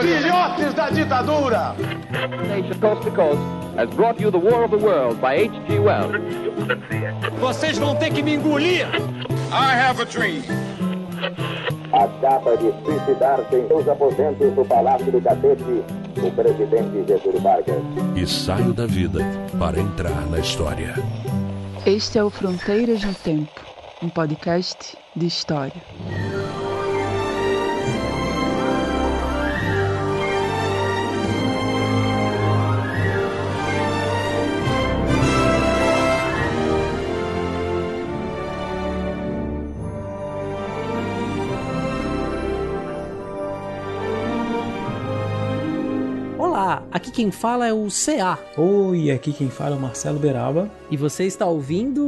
Filhotes da ditadura! Nation Coast to Coast has brought you The War of the World by H.G. Wells. Vocês vão ter que me engolir! I have a dream. Acaba de suicidar-se em seus aposentos do Palácio do Catete o presidente Getúlio Vargas. E saio da vida para entrar na história. Este é o Fronteiras no Tempo, um podcast de história. Aqui quem fala é o CA. Oi, aqui quem fala é o Marcelo Beraba, E você está ouvindo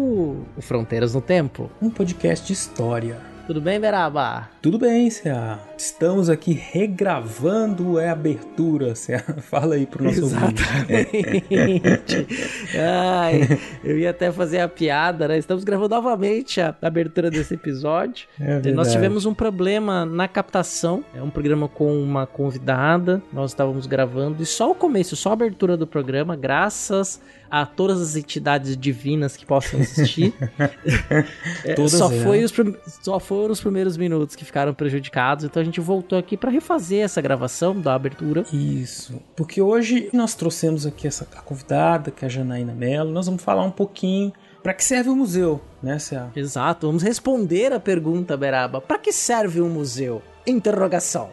o Fronteiras no Tempo. um podcast de história. Tudo bem, Beraba? Tudo bem, CA? Estamos aqui regravando a abertura, CA. Fala aí pro nosso. Exatamente. Ai, eu ia até fazer a piada, né? Estamos gravando novamente a abertura desse episódio. É Nós verdade. tivemos um problema na captação. É um programa com uma convidada. Nós estávamos gravando e só o começo, só a abertura do programa, graças a todas as entidades divinas que possam existir. É, Todas só, foi os só foram os primeiros minutos que ficaram prejudicados. Então a gente voltou aqui para refazer essa gravação da abertura. Isso, porque hoje nós trouxemos aqui essa convidada, que é a Janaína Mello. Nós vamos falar um pouquinho para que serve o museu, né, CA? Exato, vamos responder a pergunta, Beraba. Para que serve um museu? Interrogação.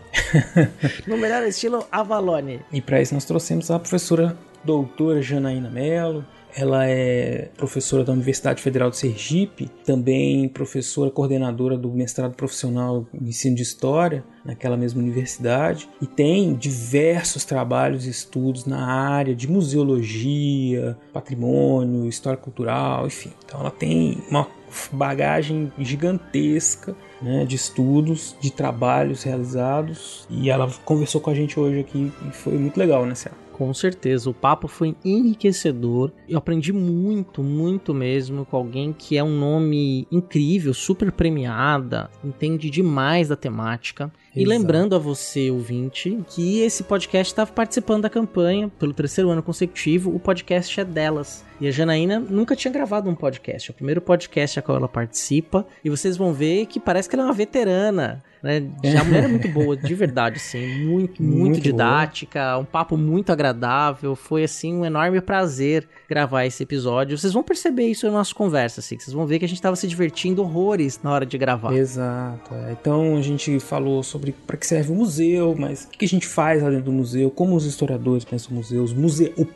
no melhor estilo Avalone. E para isso nós trouxemos a professora doutora Janaína Mello. Ela é professora da Universidade Federal de Sergipe, também professora coordenadora do mestrado profissional em ensino de história naquela mesma universidade e tem diversos trabalhos e estudos na área de museologia, patrimônio, história cultural, enfim. Então ela tem uma bagagem gigantesca né, de estudos, de trabalhos realizados e ela conversou com a gente hoje aqui e foi muito legal, né, Céu? Com certeza, o papo foi enriquecedor. Eu aprendi muito, muito mesmo com alguém que é um nome incrível, super premiada, entende demais da temática. E Exato. lembrando a você, ouvinte, que esse podcast estava participando da campanha pelo terceiro ano consecutivo. O podcast é delas. E a Janaína nunca tinha gravado um podcast. É o primeiro podcast a qual ela participa. E vocês vão ver que parece que ela é uma veterana. Né? Já a mulher é muito boa, de verdade, assim. Muito, muito, Muito didática. Um papo muito agradável. Foi, assim, um enorme prazer gravar esse episódio. Vocês vão perceber isso na nossa conversa, assim. Vocês vão ver que a gente estava se divertindo horrores na hora de gravar. Exato. é. Então a gente falou sobre para que serve o museu, mas o que a gente faz lá dentro do museu, como os historiadores pensam o museu,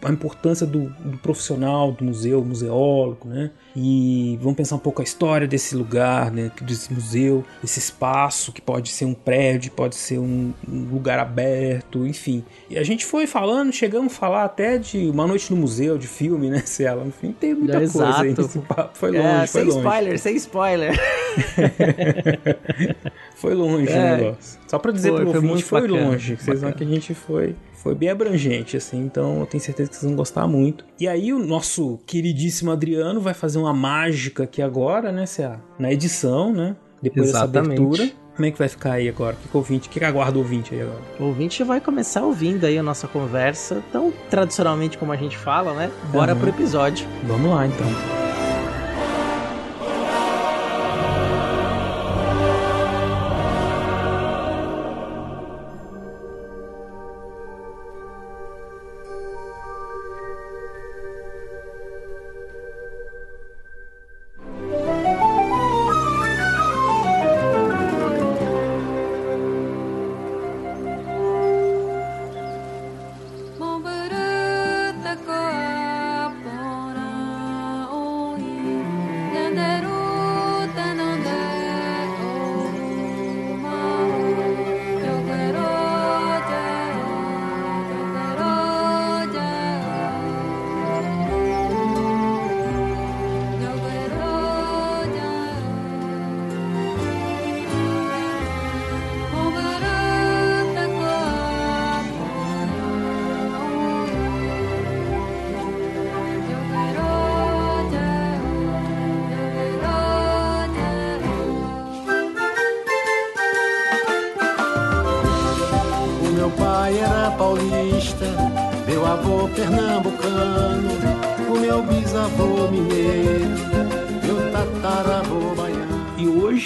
a importância do, do profissional do museu, museólogo, né? E vamos pensar um pouco a história desse lugar, né? desse museu, desse espaço que pode ser um prédio, pode ser um, um lugar aberto, enfim. E a gente foi falando, chegamos a falar até de Uma Noite no Museu, de filme, né, Ciela? Enfim, tem muita coisa aí Exato. nesse papo. Foi longe, É, foi sem longe. spoiler, sem spoiler. Foi longe É. o negócio. Só pra dizer Foi, pro foi ouvinte, foi bacana, longe. Vocês vão bacana. que a gente foi, foi bem abrangente, assim. Então eu tenho certeza que vocês vão gostar muito. E aí o nosso queridíssimo Adriano vai fazer uma mágica aqui agora, né, Cea? Na edição, né? Depois Exatamente. dessa abertura. Como é que vai ficar aí agora? O que, que o ouvinte, o que, que aguarda o ouvinte aí agora? O ouvinte vai começar ouvindo aí a nossa conversa, tão tradicionalmente como a gente fala, né? Bora Uhum. pro episódio. Vamos lá então.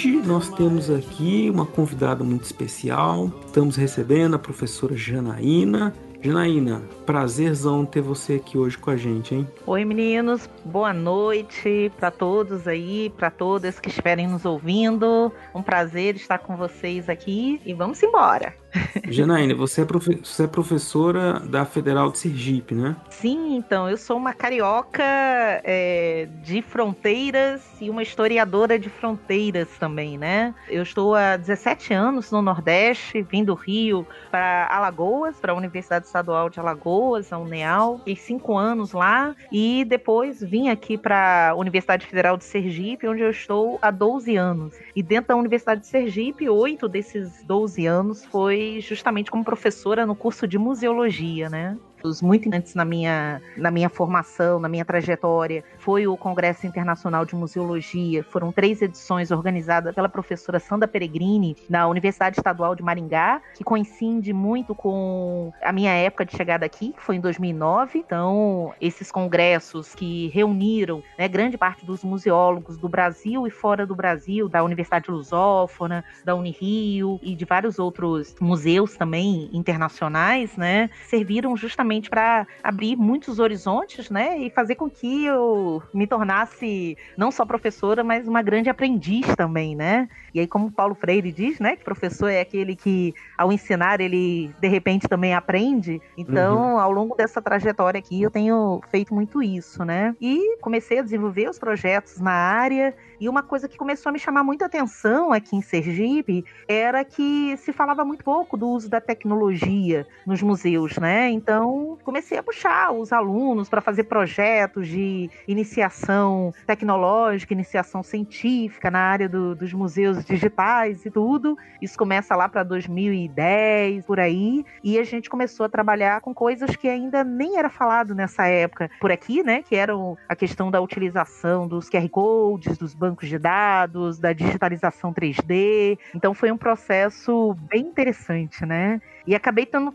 Hoje nós temos aqui uma convidada muito especial. Estamos recebendo a professora Janaína. Janaína, prazerzão ter você aqui hoje com a gente, hein? Oi, meninos. Boa noite para todos aí, para todas que estiverem nos ouvindo. Um prazer estar com vocês aqui e vamos embora. Janaína, você é, você é professora da Federal de Sergipe, né? Sim, então, eu sou uma carioca é, de fronteiras e uma historiadora de fronteiras também, né? Eu estou há 17 anos no Nordeste, vim do Rio para Alagoas, para a Universidade Estadual de Alagoas, a UNEAL. Fiquei cinco anos lá e depois vim aqui para a Universidade Federal de Sergipe, onde eu estou há 12 anos. E dentro da Universidade de Sergipe, oito desses 12 anos foi justamente como professora no curso de museologia, né? Muito importantes na minha, na minha formação, na minha trajetória, foi o Congresso Internacional de Museologia. Foram três edições organizadas pela professora Sandra Peregrini, na Universidade Estadual de Maringá, que coincide muito com a minha época de chegada aqui, que foi em 2009. Então, esses congressos que reuniram né, grande parte dos museólogos do Brasil e fora do Brasil, da Universidade Lusófona, da Unirio e de vários outros museus também internacionais, né, serviram justamente justamente para abrir muitos horizontes, né, e fazer com que eu me tornasse não só professora, mas uma grande aprendiz também, né? E aí, como Paulo Freire diz, né, que professor é aquele que, ao ensinar, ele de repente também aprende. Então, uhum. ao longo dessa trajetória aqui, eu tenho feito muito isso, né? E comecei a desenvolver os projetos na área. E uma coisa que começou a me chamar muita atenção aqui em Sergipe era que se falava muito pouco do uso da tecnologia nos museus, né? Então, comecei a puxar os alunos para fazer projetos de iniciação tecnológica, iniciação científica na área do, dos museus digitais e tudo. Isso começa lá para 2010, por aí, e a gente começou a trabalhar com coisas que ainda nem era falado nessa época por aqui, né, que eram a questão da utilização dos QR codes, dos bancos de dados, da digitalização 3D. Então foi um processo bem interessante, né? E acabei tendo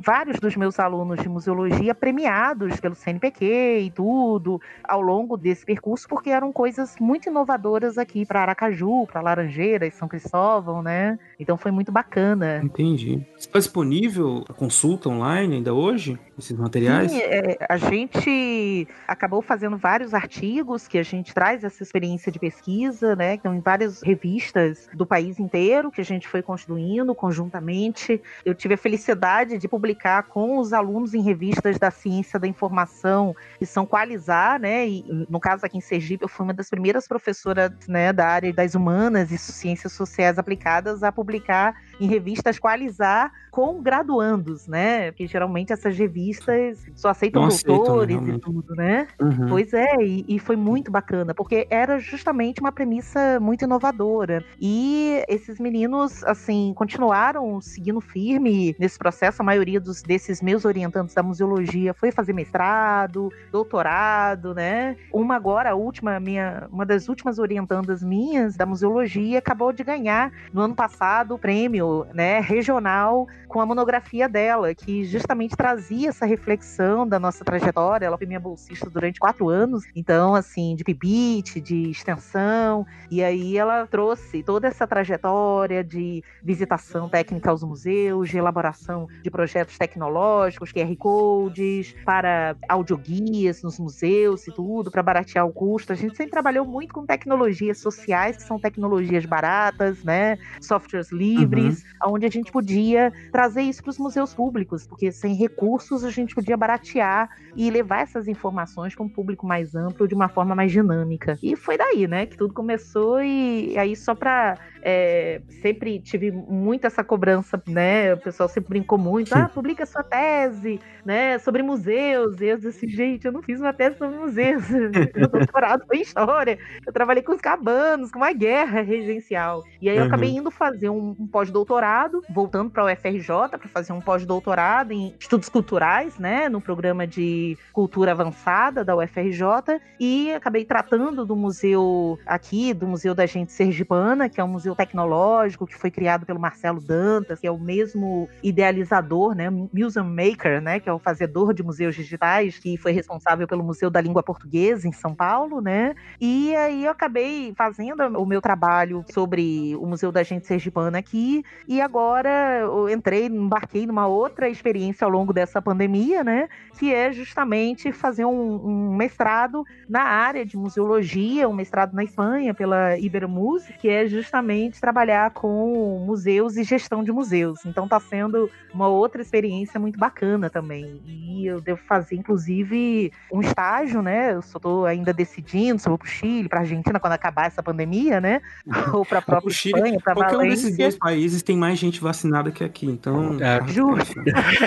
vários dos meus alunos de museologia premiados pelo CNPq e tudo ao longo desse percurso, porque eram coisas muito inovadoras aqui para Aracaju, para Laranjeiras, São Cristóvão, né? Então foi muito bacana. Entendi. Está disponível a consulta online ainda hoje, esses materiais? Sim, é, a gente acabou fazendo vários artigos que a gente traz essa experiência de pesquisa, né? Então, em várias revistas do país inteiro que a gente foi construindo conjuntamente. Eu tive a felicidade de publicar com os alunos em revistas da ciência da informação, que são Qualizar, né? E no caso aqui em Sergipe, eu fui uma das primeiras professoras né, da área das humanas e ciências sociais aplicadas a publicar em revistas Qualizar com graduandos, né? Porque geralmente essas revistas só aceitam Não doutores aceitam, e tudo, né? Uhum. Pois é, e, e, foi muito bacana, porque era justamente uma premissa muito inovadora. E esses meninos, assim, continuaram seguindo firme nesse processo. A maioria dos, desses meus orientantes da museologia foi fazer mestrado, doutorado, né? Uma agora, a última, minha, uma das últimas orientandas minhas da museologia acabou de ganhar no ano passado o prêmio, né, regional com a monografia dela, que justamente trazia essa reflexão da nossa trajetória. Ela foi minha bolsista durante quatro anos, então, assim, de PIBIT, de extensão, e aí ela trouxe toda essa trajetória de visitação técnica aos museus, de elaboração de projetos tecnológicos, QR Codes, para audioguias nos museus e tudo, para baratear o custo. A gente sempre trabalhou muito com tecnologias sociais, que são tecnologias baratas, né? Softwares livres, uhum. Onde a gente podia trazer isso para os museus públicos, porque sem recursos a gente podia baratear e levar essas informações para um público mais amplo de uma forma mais dinâmica. E foi daí, né, que tudo começou e aí só para é, sempre tive muito essa cobrança, né? O pessoal sempre brincou muito, ah, publica sua tese, né, sobre museus. E eu disse, gente, eu não fiz uma tese sobre museus. Meu doutorado foi em história. Eu trabalhei com os cabanos, com uma guerra regencial. E aí eu acabei uhum. indo fazer um, um pós-doutorado doutorado, voltando para o UFRJ para fazer um pós-doutorado em estudos culturais, né, no programa de cultura avançada da UFRJ, e acabei tratando do museu aqui, do Museu da Gente Sergipana, que é um museu tecnológico que foi criado pelo Marcelo Dantas, que é o mesmo idealizador, né, museum maker, né, que é o fazedor de museus digitais, que foi responsável pelo Museu da Língua Portuguesa em São Paulo, né? E aí eu acabei fazendo o meu trabalho sobre o Museu da Gente Sergipana aqui, e agora eu entrei, embarquei numa outra experiência ao longo dessa pandemia, né? Que é justamente fazer um, um mestrado na área de museologia, um mestrado na Espanha pela Ibermus, que é justamente trabalhar com museus e gestão de museus. Então está sendo uma outra experiência muito bacana também. E eu devo fazer, inclusive, um estágio, né? Eu estou ainda decidindo se vou para o Chile, para a Argentina quando acabar essa pandemia, né? Ou para a própria Chile, Espanha, para Valência. um desses dois países tem mais gente vacinada que aqui, então. É. Justo.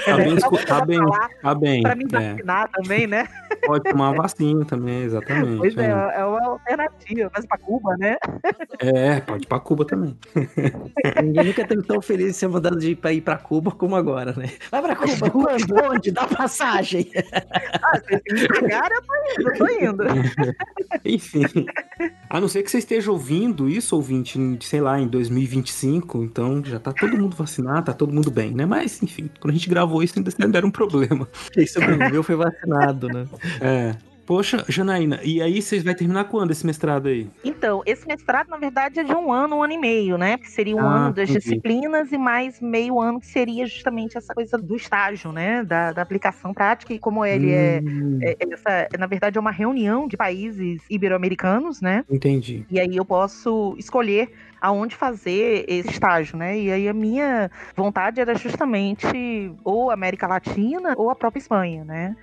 Tá bem, tá bem, tá bem. Para me é. vacinar também, né? Pode tomar vacina também, exatamente. Pois é, é. é uma alternativa, mas para Cuba, né? É, pode ir pra Cuba também. Ninguém nunca teve tão feliz de ser mandado de ir pra, ir pra Cuba como agora, né? Vai pra Cuba, quando? Onde? Dá passagem. Ah, se me pagar, eu tô indo, eu tô indo. Enfim. A não ser que você esteja ouvindo isso, ouvinte, sei lá, em 2025, então já tá todo mundo vacinado, tá todo mundo bem, né? Mas, enfim, quando a gente gravou isso, ainda ainda era um problema. Quem sobreviveu foi vacinado, né? É. Poxa, Janaína, e aí vocês vai terminar quando esse mestrado aí? Então, esse mestrado, na verdade, é de um ano, um ano e meio, né? Porque seria um Ah, ano das entendi. disciplinas e mais meio ano que seria justamente essa coisa do estágio, né? Da, da aplicação prática. E como ele é, Hum, é- essa, na verdade, é uma reunião de países ibero-americanos, né? Entendi. E aí eu posso escolher aonde fazer esse estágio, né? E aí a minha vontade era justamente ou América Latina ou a própria Espanha, né?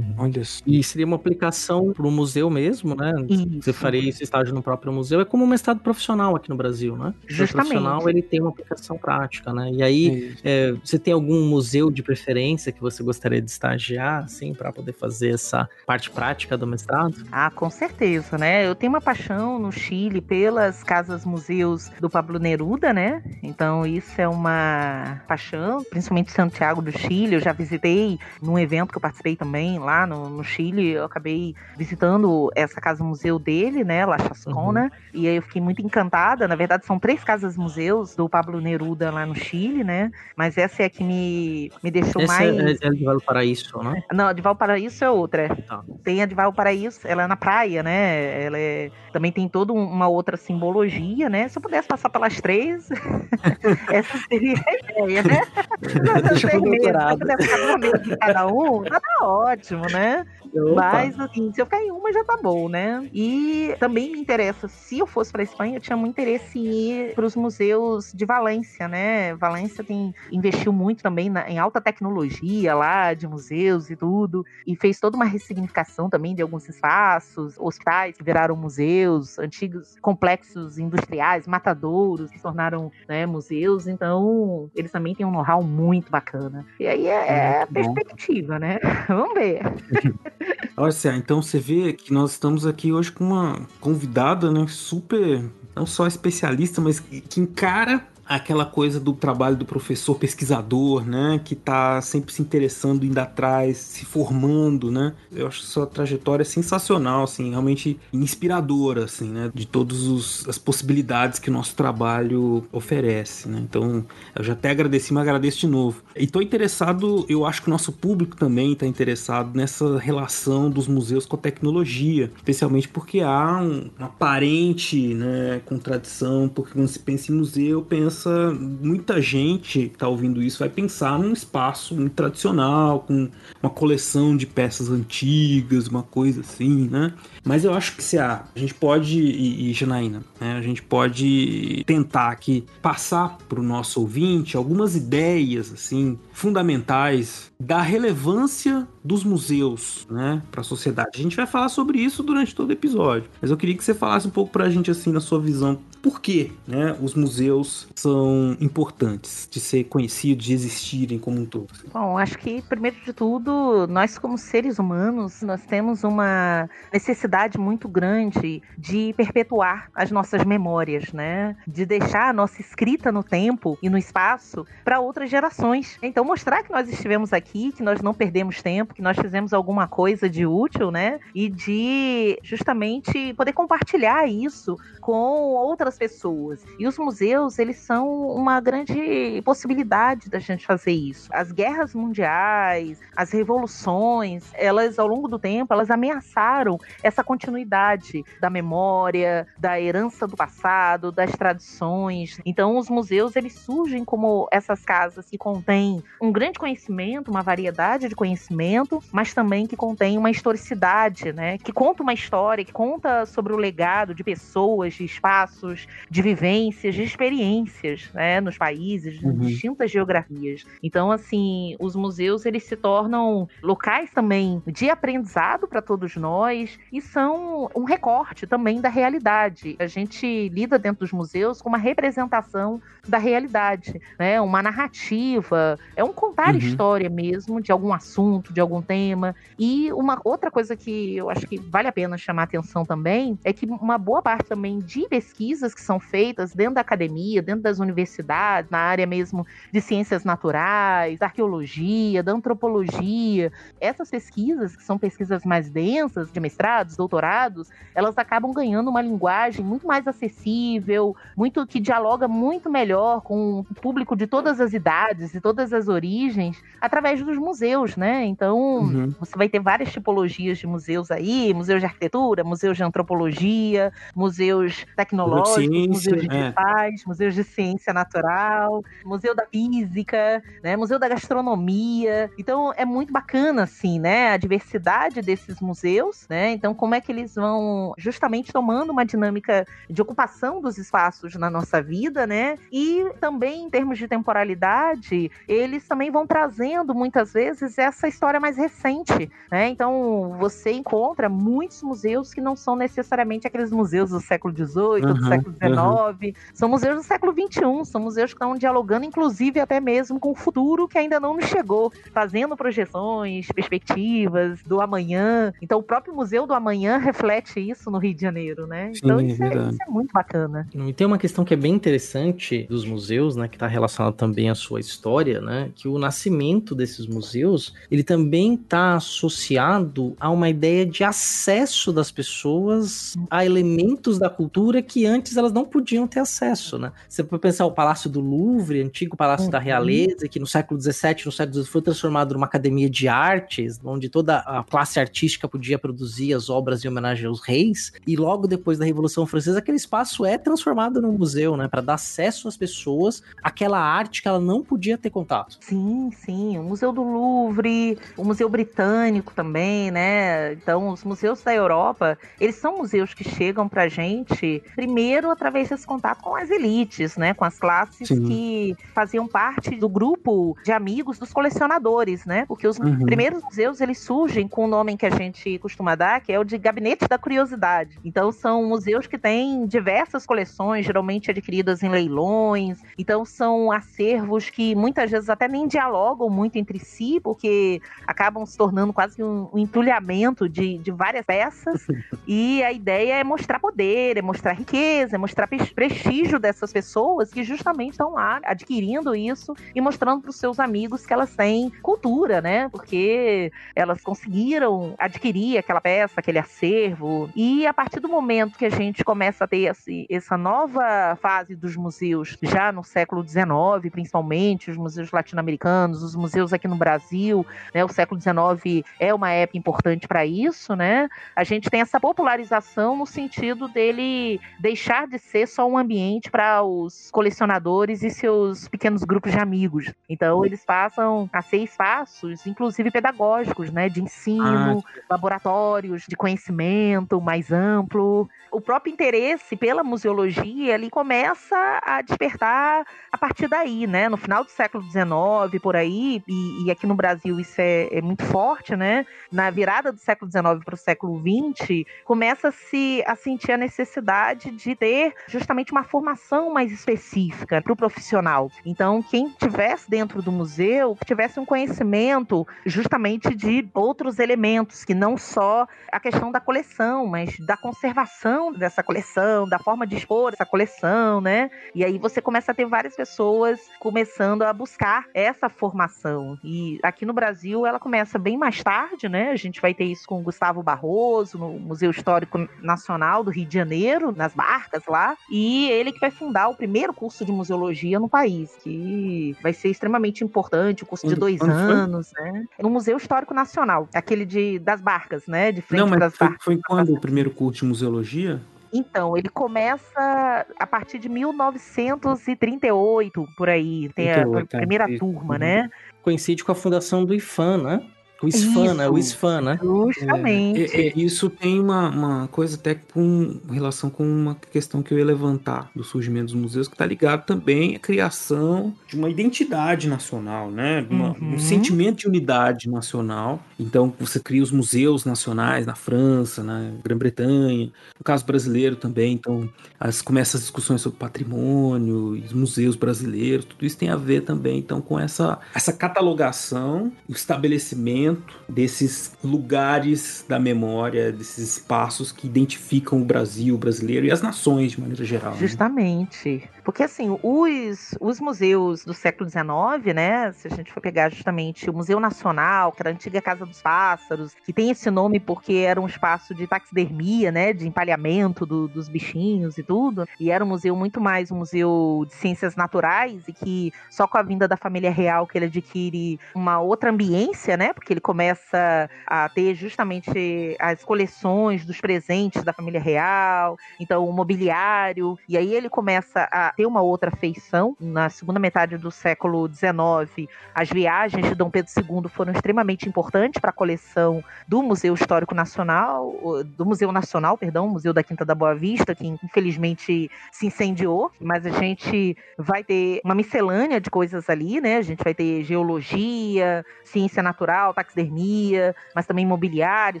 Olha só. E seria uma aplicação para o museu mesmo, né? Isso. Você faria esse estágio no próprio museu. É como um mestrado profissional aqui no Brasil, né? O Justamente. profissional ele tem uma aplicação prática, né? E aí, É você tem algum museu de preferência que você gostaria de estagiar, assim, para poder fazer essa parte prática do mestrado? Ah, com certeza, né? Eu tenho uma paixão no Chile pelas casas-museus do Pablo Neruda, né? Então isso é uma paixão, principalmente Santiago do Chile. Eu já visitei num evento que eu participei também lá no, no Chile. Eu acabei visitando essa casa-museu dele, né? La Chascona. E aí eu fiquei muito encantada. Na verdade, são três casas-museus do Pablo Neruda lá no Chile, né? Mas essa é a que me, me deixou Essa mais. é, é de Valparaíso, né? Não, a de Valparaíso é outra. Tá. Tem a de Valparaíso, ela é na praia, né? Ela é, também tem toda um- uma outra simbologia, né? Se eu pudesse passar pelas três, essa seria a ideia, né? Eu Deixa se eu doutorado. pudesse ficar uma vez em cada um, tá ótimo, né? Mas, assim, se eu ficar em uma já tá bom, né? E também me interessa, se eu fosse pra Espanha, eu tinha muito interesse em ir pros museus de Valência, né? Valência tem, investiu muito também na- em alta tecnologia lá, de museus e tudo, e fez toda uma ressignificação também de alguns espaços, hospitais que viraram museus, antigos complexos industriais, matadouros que se tornaram né, museus, então eles também têm um know-how muito bacana. E aí é, é bom. perspectiva, né? Vamos ver. Olha só, então você vê que nós estamos aqui hoje com uma convidada, né, super, não só especialista, mas que encara aquela coisa do trabalho do professor pesquisador, né, que tá sempre se interessando, indo atrás, se formando, né. Eu acho sua trajetória sensacional, assim, realmente inspiradora, assim, né, de todas as possibilidades que o nosso trabalho oferece, né. Então, eu já até agradeci, mas agradeço de novo. E tô interessado, eu acho que o nosso público também está interessado nessa relação dos museus com a tecnologia, especialmente porque há um- uma aparente né, contradição, porque quando se pensa em museu, pensa muita gente que está ouvindo isso vai pensar num espaço muito tradicional, com uma coleção de peças antigas, uma coisa assim, né? Mas eu acho que se a, a gente pode, e, e Janaína, né, a gente pode tentar aqui passar para o nosso ouvinte algumas ideias assim fundamentais da relevância dos museus, né, para a sociedade. A gente vai falar sobre isso durante todo o episódio, mas eu queria que você falasse um pouco para a gente assim na sua visão, por que, né, os museus são importantes de ser conhecidos, de existirem como um todo? Bom, acho que primeiro de tudo, nós como seres humanos, nós temos uma necessidade muito grande de perpetuar as nossas memórias, né? De deixar a nossa escrita no tempo e no espaço para outras gerações. Então mostrar que nós estivemos aqui, que nós não perdemos tempo, que nós fizemos alguma coisa de útil, né? E de justamente poder compartilhar isso com outras pessoas. E os museus, eles são uma grande possibilidade da gente fazer isso. As guerras mundiais, as revoluções, elas ao longo do tempo, elas ameaçaram essa continuidade da memória, da herança do passado, das tradições. Então, os museus, eles surgem como essas casas que contêm um grande conhecimento, uma variedade de conhecimento, mas também que contém uma historicidade, né? Que conta uma história, que conta sobre o legado de pessoas, de espaços, de vivências, de experiências, né? Nos países, uhum. distintas geografias. Então, assim, os museus eles se tornam locais também de aprendizado para todos nós e são um recorte também da realidade. A gente lida dentro dos museus com uma representação da realidade, né? Uma narrativa, é um contar uhum. história mesmo de algum assunto, de algum tema. E uma outra coisa que eu acho que vale a pena chamar atenção também é que uma boa parte também de pesquisas que são feitas dentro da academia, dentro das universidades, na área mesmo de ciências naturais, da arqueologia, da antropologia, essas pesquisas, que são pesquisas mais densas, de mestrados, doutorados, elas acabam ganhando uma linguagem muito mais acessível, muito que dialoga muito melhor com o público de todas as idades e todas as origens, através dos museus, né? Então, uhum. você vai ter várias tipologias de museus aí, museus de arquitetura, museus de antropologia, museus tecnológicos, ciência, museus digitais, é. museus de ciência natural, museu da física, né? Museu da gastronomia. Então, é muito bacana, assim, né? A diversidade desses museus, né? Então, como é que eles vão justamente tomando uma dinâmica de ocupação dos espaços na nossa vida, né? E também, em termos de temporalidade, eles também vão trazendo muitas vezes essa história mais recente, né? Então, você encontra muitos museus que não são necessariamente aqueles museus do século XVIII, uhum, do século XIX, uhum. são museus do século XXI, são museus que estão dialogando, inclusive, até mesmo com o futuro que ainda não nos chegou, fazendo projeções, perspectivas do amanhã. Então, o próprio Museu do Amanhã reflete isso no Rio de Janeiro, né? Então, Sim, isso, é, isso, é, muito bacana. E tem uma questão que é bem interessante dos museus, né, que está relacionada também à sua história, né, que o nascimento desses museus, ele também está associado a uma ideia de acesso das pessoas a elementos da cultura que antes elas não podiam ter acesso, né? Você pode pensar o Palácio do Louvre, antigo Palácio uhum. da Realeza, que no século XVII, no século XVIII foi transformado numa academia de artes, onde toda a classe artística podia produzir as obras em homenagem aos reis, e logo depois da Revolução Francesa, aquele espaço é transformado num museu, né, para dar acesso às pessoas àquela arte que ela não podia ter contato. Sim, sim, o Museu do Louvre, o Museu Britânico também, né? Então, os museus da Europa, eles são museus que chegam pra gente primeiro através desse contato com as elites, né, com as classes sim. que faziam parte do grupo de amigos dos colecionadores, né? Porque os uhum. primeiros museus eles surgem com o nome que a gente costuma dar, que é o de Gabinete da Curiosidade. Então são museus que têm diversas coleções, geralmente adquiridas em leilões. Então são acervos que muitas vezes até nem dialogam muito entre si, porque acabam se tornando quase um, um entulhamento de, de várias peças. e a ideia é mostrar poder, é mostrar riqueza, é mostrar prestígio dessas pessoas que justamente estão lá adquirindo isso e mostrando para os seus amigos que elas têm cultura, né? Porque elas conseguiram adquirir aquela peça, aquele acervo. E a partir do momento que a gente começa a ter esse, essa nova fase dos museus, já no século XIX, principalmente, os museus latino-americanos, os museus aqui no Brasil, né? O século XIX é uma época importante para isso, né? A gente tem essa popularização no sentido dele deixar de ser só um ambiente para os colecionadores e seus pequenos grupos de amigos. Então, eles passam a ser espaços, inclusive pedagógicos, né? De ensino, ah, laboratórios de conhecimento mais amplo. O próprio interesse pela museologia ali começa a despertar a partir daí, né? No final do século XIX, por aí, e, e aqui no Brasil isso é, é, muito forte, né? Na virada do século XIX para o século XX, começa-se a sentir a necessidade de ter justamente uma formação mais específica para o profissional. Então, quem tivesse dentro do museu, tivesse um conhecimento justamente de outros elementos, que não só a questão da coleção, mas da conservação dessa coleção, da forma de expor essa coleção, né? E aí você começa a ter várias pessoas começando a buscar essa formação. E aqui no Brasil ela começa bem mais tarde, né? A gente vai ter isso com o Gustavo Barroso, no Museu Histórico Nacional do Rio de Janeiro, nas barcas lá. E ele que vai fundar o primeiro curso de museologia no país, que vai ser extremamente importante, o curso de dois anos, né? No Museu Histórico Nacional, aquele de, das barcas, né? De frente Não, mas das foi, barcas. foi quando o primeiro curso de museologia? Então, ele começa a partir de 1938, por aí. Tem a 38, tá. primeira Isso. turma, né? Coincide com a fundação do IFAM, né? O ISFAN, né? O Isso. ISFAN, né? Justamente. É, é, isso tem uma, uma coisa até com relação com uma questão que eu ia levantar do surgimento dos museus, que está ligado também à criação de uma identidade nacional, né? Uma- Uhum. Um sentimento de unidade nacional. Então você cria os museus nacionais na França, na Grã-Bretanha, no caso brasileiro também. Então as, começam as discussões sobre patrimônio, os museus brasileiros, tudo isso tem a ver também então com essa, essa catalogação, o estabelecimento desses lugares da memória, desses espaços que identificam o Brasil, o brasileiro e as nações de maneira geral. né? Justamente. Porque, assim, os, os museus do século XIX, né? Se a gente for pegar justamente o Museu Nacional, que era a antiga Casa dos Pássaros, que tem esse nome porque era um espaço de taxidermia, né? De empalhamento do- dos bichinhos e tudo. E era um museu muito mais um museu de ciências naturais e que só com a vinda da família real que ele adquire uma outra ambiência, né? Porque ele começa a ter justamente as coleções dos presentes da família real, então o mobiliário, e aí ele começa a ter uma outra feição. Na segunda metade do século XIX, as viagens de Dom Pedro II foram extremamente importantes para a coleção do Museu Histórico Nacional, do Museu Nacional, perdão, Museu da Quinta da Boa Vista, que infelizmente se incendiou, mas a gente vai ter uma miscelânea de coisas ali, né? A gente vai ter geologia, ciência natural, taxidermia, mas também mobiliário,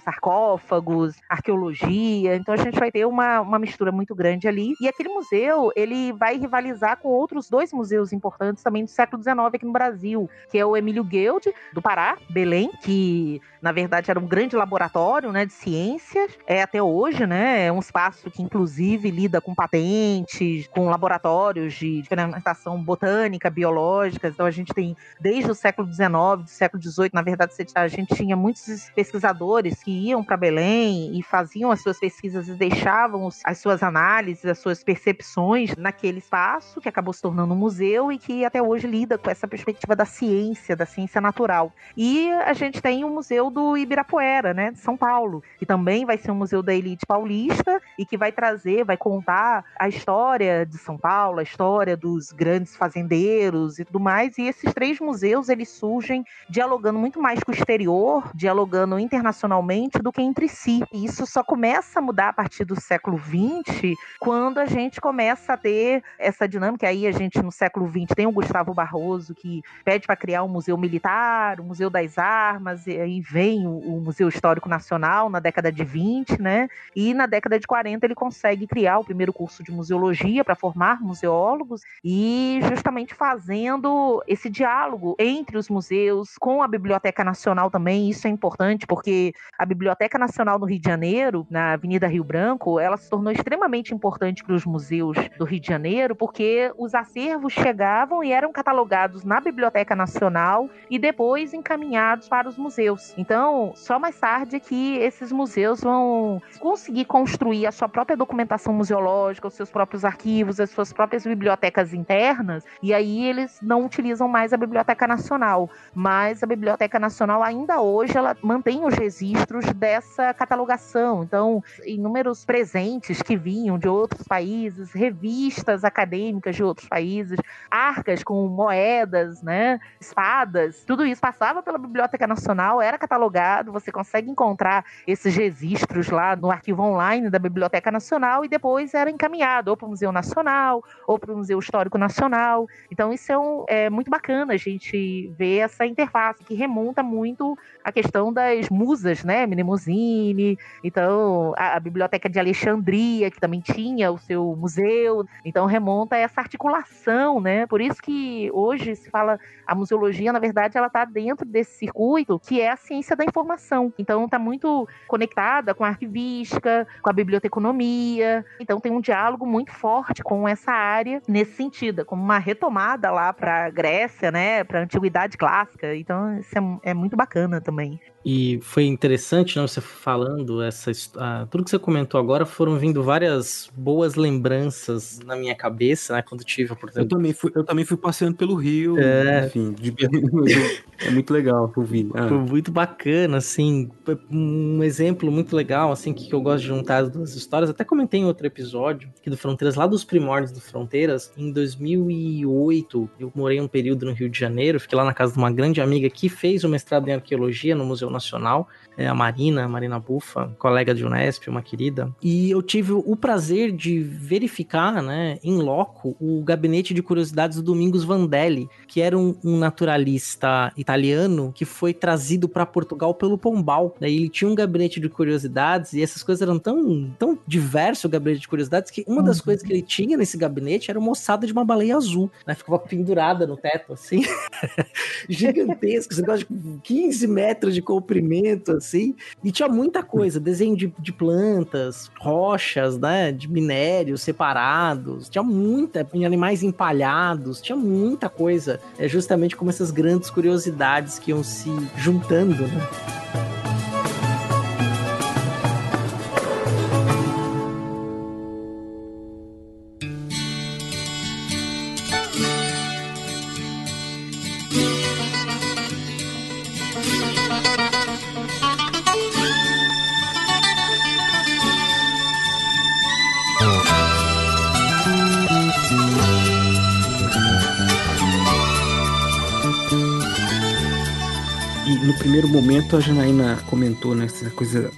sarcófagos, arqueologia. Então a gente vai ter uma, uma mistura muito grande ali. E aquele museu, ele vai rivalizar com outros dois museus importantes também do século XIX aqui no Brasil, que é o Emílio Guild, do Pará, Belém, que na verdade era um grande laboratório né, de ciências, é até hoje, né? É um espaço que inclusive lida com patentes, com laboratórios de experimentação botânica, biológica. Então a gente tem desde o século XIX, do século XVIII, na verdade, a gente tinha muitos pesquisadores que iam para Belém e faziam as suas pesquisas e deixavam os- as suas análises, as suas percepções naquele espaço, que acabou se tornando um museu e que até hoje lida com essa perspectiva da ciência, da ciência natural. E a gente tem o Museu do Ibirapuera, né, de São Paulo, que também vai ser um museu da elite paulista e que vai trazer, vai contar a história de São Paulo, a história dos grandes fazendeiros e tudo mais. E esses três museus, eles surgem dialogando muito mais com o exterior, dialogando internacionalmente do que entre si. E isso só começa a mudar a partir do século XX, quando a gente começa a ter essa dinâmica. Aí a gente, no século XX, tem o Gustavo Barroso, que pede para criar um museu militar, o Museu das Armas, e aí vem o, o Museu Histórico Nacional na década de 20, né? E na década de 40 ele consegue criar o primeiro curso de museologia para formar museólogos e justamente fazendo esse diálogo entre os museus com a Biblioteca Nacional também. Isso é importante porque a Biblioteca Nacional no Rio de Janeiro, na Avenida Rio Branco, ela se tornou extremamente importante para os museus do Rio de Janeiro porque os acervos chegavam e eram catalogados na Biblioteca Nacional e depois encaminhados para os museus. Então, só mais tarde é que esses museus vão conseguir construir a sua própria documentação museológica, os seus próprios arquivos, as suas próprias bibliotecas internas, e aí eles não utilizam mais a Biblioteca Nacional, mas a Biblioteca Nacional ainda hoje ela mantém os registros dessa catalogação. Então, inúmeros presentes que vinham de outros países, revistas acadêmicas de outros países, arcas com moedas, né, espadas, tudo isso passava pela Biblioteca Nacional, era catalogado, você consegue encontrar esses registros lá no arquivo online da Biblioteca Nacional e depois era encaminhado ou para o Museu Nacional ou para o Museu Histórico Nacional. Então isso é, um- é muito bacana a gente ver essa interface que remonta muito muito a questão das musas, né? Mnemosine, então a, a, Biblioteca de Alexandria, que também tinha o seu museu, então remonta a essa articulação, né? Por isso que hoje se fala a museologia, na verdade, ela está dentro desse circuito que é a ciência da informação. Então está muito conectada com a arquivística, com a biblioteconomia. Então tem um diálogo muito forte com essa área nesse sentido, como uma retomada lá para a Grécia, né? Para a antiguidade clássica. Então isso é, é muito bacana também. E foi interessante, né, você falando, essa, ah, tudo que você comentou agora foram vindo várias boas lembranças na minha cabeça, né, quando tive a oportunidade. Eu também fui, eu também fui passeando pelo Rio, é... enfim, de... é muito legal ouvir. Ah. Foi muito bacana, assim, um exemplo muito legal, assim, que eu gosto de juntar as duas histórias, até comentei em outro episódio, aqui do Fronteiras, lá dos primórdios do Fronteiras, em 2008, eu morei um período no Rio de Janeiro, fiquei lá na casa de uma grande amiga que fez o mestrado em arqueologia no Museu Nacional, é a Marina, Marina Bufa, colega de Unesp, uma querida. E eu tive o prazer de verificar, né, em loco, o gabinete de curiosidades do Domingos Vandelli, que era um, um naturalista italiano que foi trazido para Portugal pelo Pombal. Daí ele tinha um gabinete de curiosidades e essas coisas eram tão, tão diverso o gabinete de curiosidades que uma das uhum. coisas que ele tinha nesse gabinete era uma ossada de uma baleia azul, né? Ficava pendurada no teto, assim, gigantesco, esse negócio de 15 metros de comprimento, assim. E tinha muita coisa, desenho de, de plantas, rochas, né? De minérios separados. Tinha muita, animais empalhados, tinha muita coisa. É justamente como essas grandes curiosidades que iam se juntando, né? Primeiro momento a Janaína comentou né, essa coisa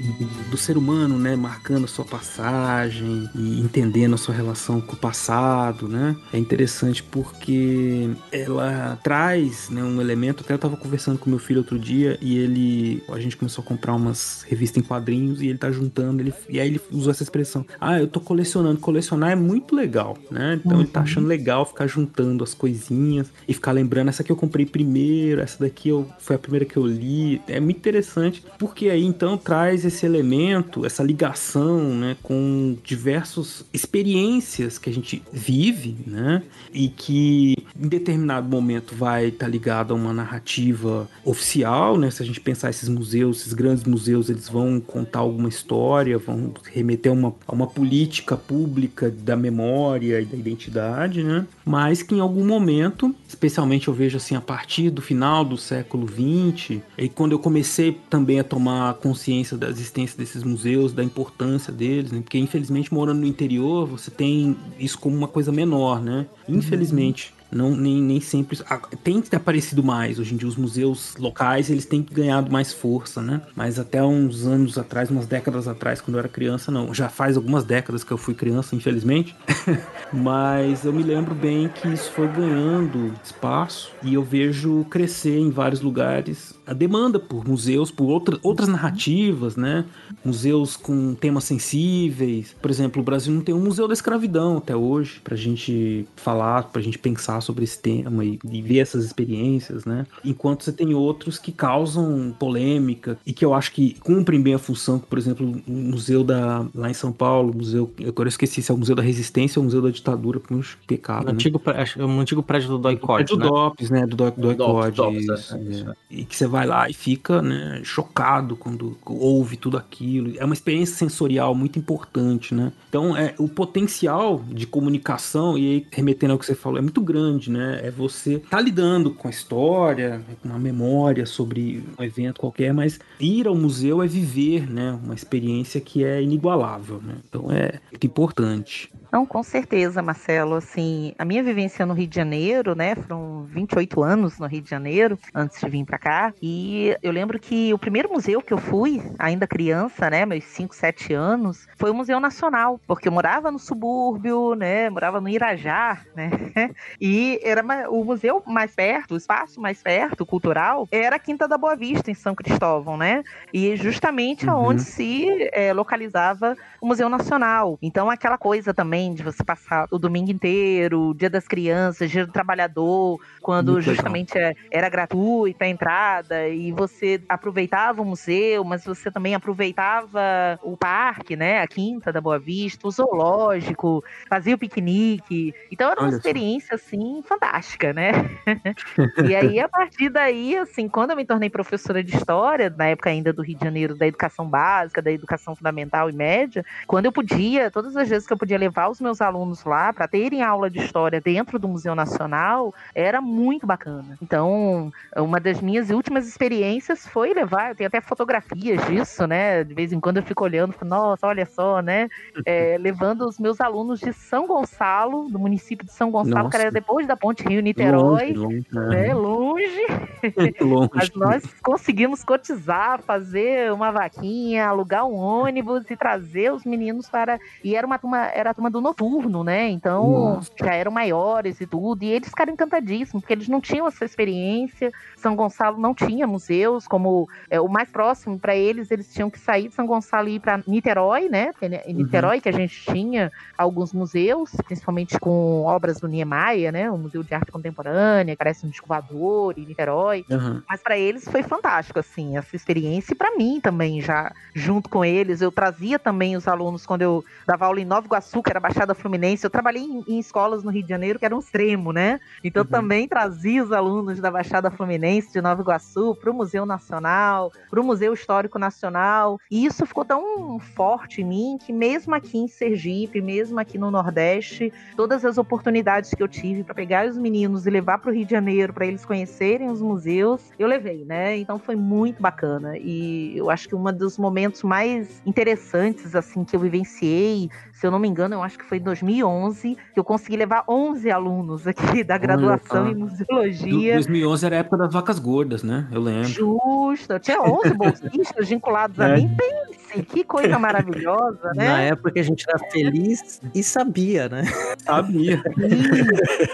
do ser humano, né, marcando a sua passagem e entendendo a sua relação com o passado, né? É interessante porque ela traz, né, um elemento. Até eu estava conversando com meu filho outro dia e ele, a gente começou a comprar umas revistas em quadrinhos e ele tá juntando, ele, e aí ele usou essa expressão: "Ah, eu tô colecionando. Colecionar é muito legal, né? Então uhum. ele tá uhum. achando legal ficar juntando as coisinhas e ficar lembrando essa aqui eu comprei primeiro, essa daqui eu, foi a primeira que eu li é muito interessante, porque aí então traz esse elemento, essa ligação, né, com diversas experiências que a gente vive, né, e que em determinado momento vai estar tá ligado a uma narrativa oficial, né, se a gente pensar esses museus, esses grandes museus, eles vão contar alguma história, vão remeter uma, a uma política pública da memória e da identidade, né, mas que em algum momento, especialmente eu vejo assim a partir do final do século XX, quando eu comecei também a tomar consciência da existência desses museus, da importância deles, né? Porque infelizmente morando no interior, você tem isso como uma coisa menor, né? Infelizmente. Uhum não nem, nem sempre tem aparecido mais. Hoje em dia os museus locais eles têm ganhado mais força né? Mas até uns anos atrás umas décadas atrás quando eu era criança não. Já faz algumas décadas que eu fui criança infelizmente. Mas eu me lembro bem que isso foi ganhando espaço e eu vejo crescer em vários lugares a demanda por museus por outra, outras narrativas né? Museus com temas sensíveis. Por exemplo o Brasil não tem um museu da escravidão até hoje pra gente falar pra gente pensar sobre esse tema e, e ver essas experiências, né? Enquanto você tem outros que causam polêmica e que eu acho que cumprem bem a função, por exemplo, o museu da lá em São Paulo, o museu, eu agora esqueci se é o Museu da Resistência ou o Museu da Ditadura, por um pecado. O né? antigo, é um antigo prédio do é do né? DOPS, né? Do, do, do Doicode, é, é. E que você vai lá e fica, né, chocado quando ouve tudo aquilo. É uma experiência sensorial muito importante, né? Então, é o potencial de comunicação e aí, remetendo ao que você falou, é muito grande grande, né? É você tá lidando com a história, com uma memória sobre um evento qualquer, mas ir ao museu é viver, né? Uma experiência que é inigualável, né? Então é muito importante. Não, com certeza, Marcelo. Assim, a minha vivência no Rio de Janeiro, né? Foram 28 anos no Rio de Janeiro antes de vir para cá. E eu lembro que o primeiro museu que eu fui, ainda criança, né? Meus 5, 7 anos, foi o Museu Nacional, porque eu morava no subúrbio, né? Morava no Irajá, né? E era o museu mais perto, o espaço mais perto, cultural, era a Quinta da Boa Vista, em São Cristóvão, né? E justamente uhum. aonde se é, localizava o Museu Nacional. Então, aquela coisa também de você passar o domingo inteiro, o Dia das Crianças, Dia do Trabalhador, quando Muito justamente é, era gratuita a entrada e você aproveitava o museu, mas você também aproveitava o parque, né? A Quinta da Boa Vista, o zoológico, fazia o piquenique. Então, era uma Olha experiência, só. assim, fantástica, né? e aí, a partir daí, assim, quando eu me tornei professora de História, na época ainda do Rio de Janeiro, da educação básica, da educação fundamental e média, quando eu podia, todas as vezes que eu podia levar os meus alunos lá para terem aula de história dentro do Museu Nacional, era muito bacana. Então, uma das minhas últimas experiências foi levar, eu tenho até fotografias disso, né? De vez em quando eu fico olhando, nossa, olha só, né? É, levando os meus alunos de São Gonçalo, do município de São Gonçalo, nossa. que era depois da Ponte Rio-Niterói, longe, longe, né? longe. longe. Mas nós conseguimos cotizar, fazer uma vaquinha, alugar um ônibus e trazer os meninos para. E era uma turma, era a turma do noturno, né? Então Nossa. já eram maiores e tudo. E eles ficaram encantadíssimos, porque eles não tinham essa experiência. São Gonçalo não tinha museus, como é, o mais próximo para eles, eles tinham que sair de São Gonçalo e ir para Niterói, né? Em uhum. Niterói, uhum. que a gente tinha alguns museus, principalmente com obras do Niemeyer, né? O Museu de Arte Contemporânea, parece um descovador em Niterói. Uhum. Mas para eles foi fantástico, assim, essa experiência. E para mim também, já junto com eles, eu trazia também os alunos quando eu dava aula em Nova Iguaçu, que era Baixada Fluminense. Eu trabalhei em, em escolas no Rio de Janeiro que eram um extremo, né? Então uhum. também trazia os alunos da Baixada Fluminense de Nova Iguaçu para o Museu Nacional, para o Museu Histórico Nacional. E isso ficou tão forte em mim que mesmo aqui em Sergipe, mesmo aqui no Nordeste, todas as oportunidades que eu tive para pegar os meninos e levar para o Rio de Janeiro para eles conhecerem os museus, eu levei, né? Então foi muito bacana e eu acho que um dos momentos mais interessantes assim que eu vivenciei se eu não me engano, eu acho que foi em 2011, que eu consegui levar 11 alunos aqui da graduação em museologia. 2011 era a época das vacas gordas, né? Eu lembro. Justo, eu tinha 11 bolsistas vinculados é. a mim. Pense, que coisa maravilhosa, né? Na época a gente era feliz e sabia, né? Sabia.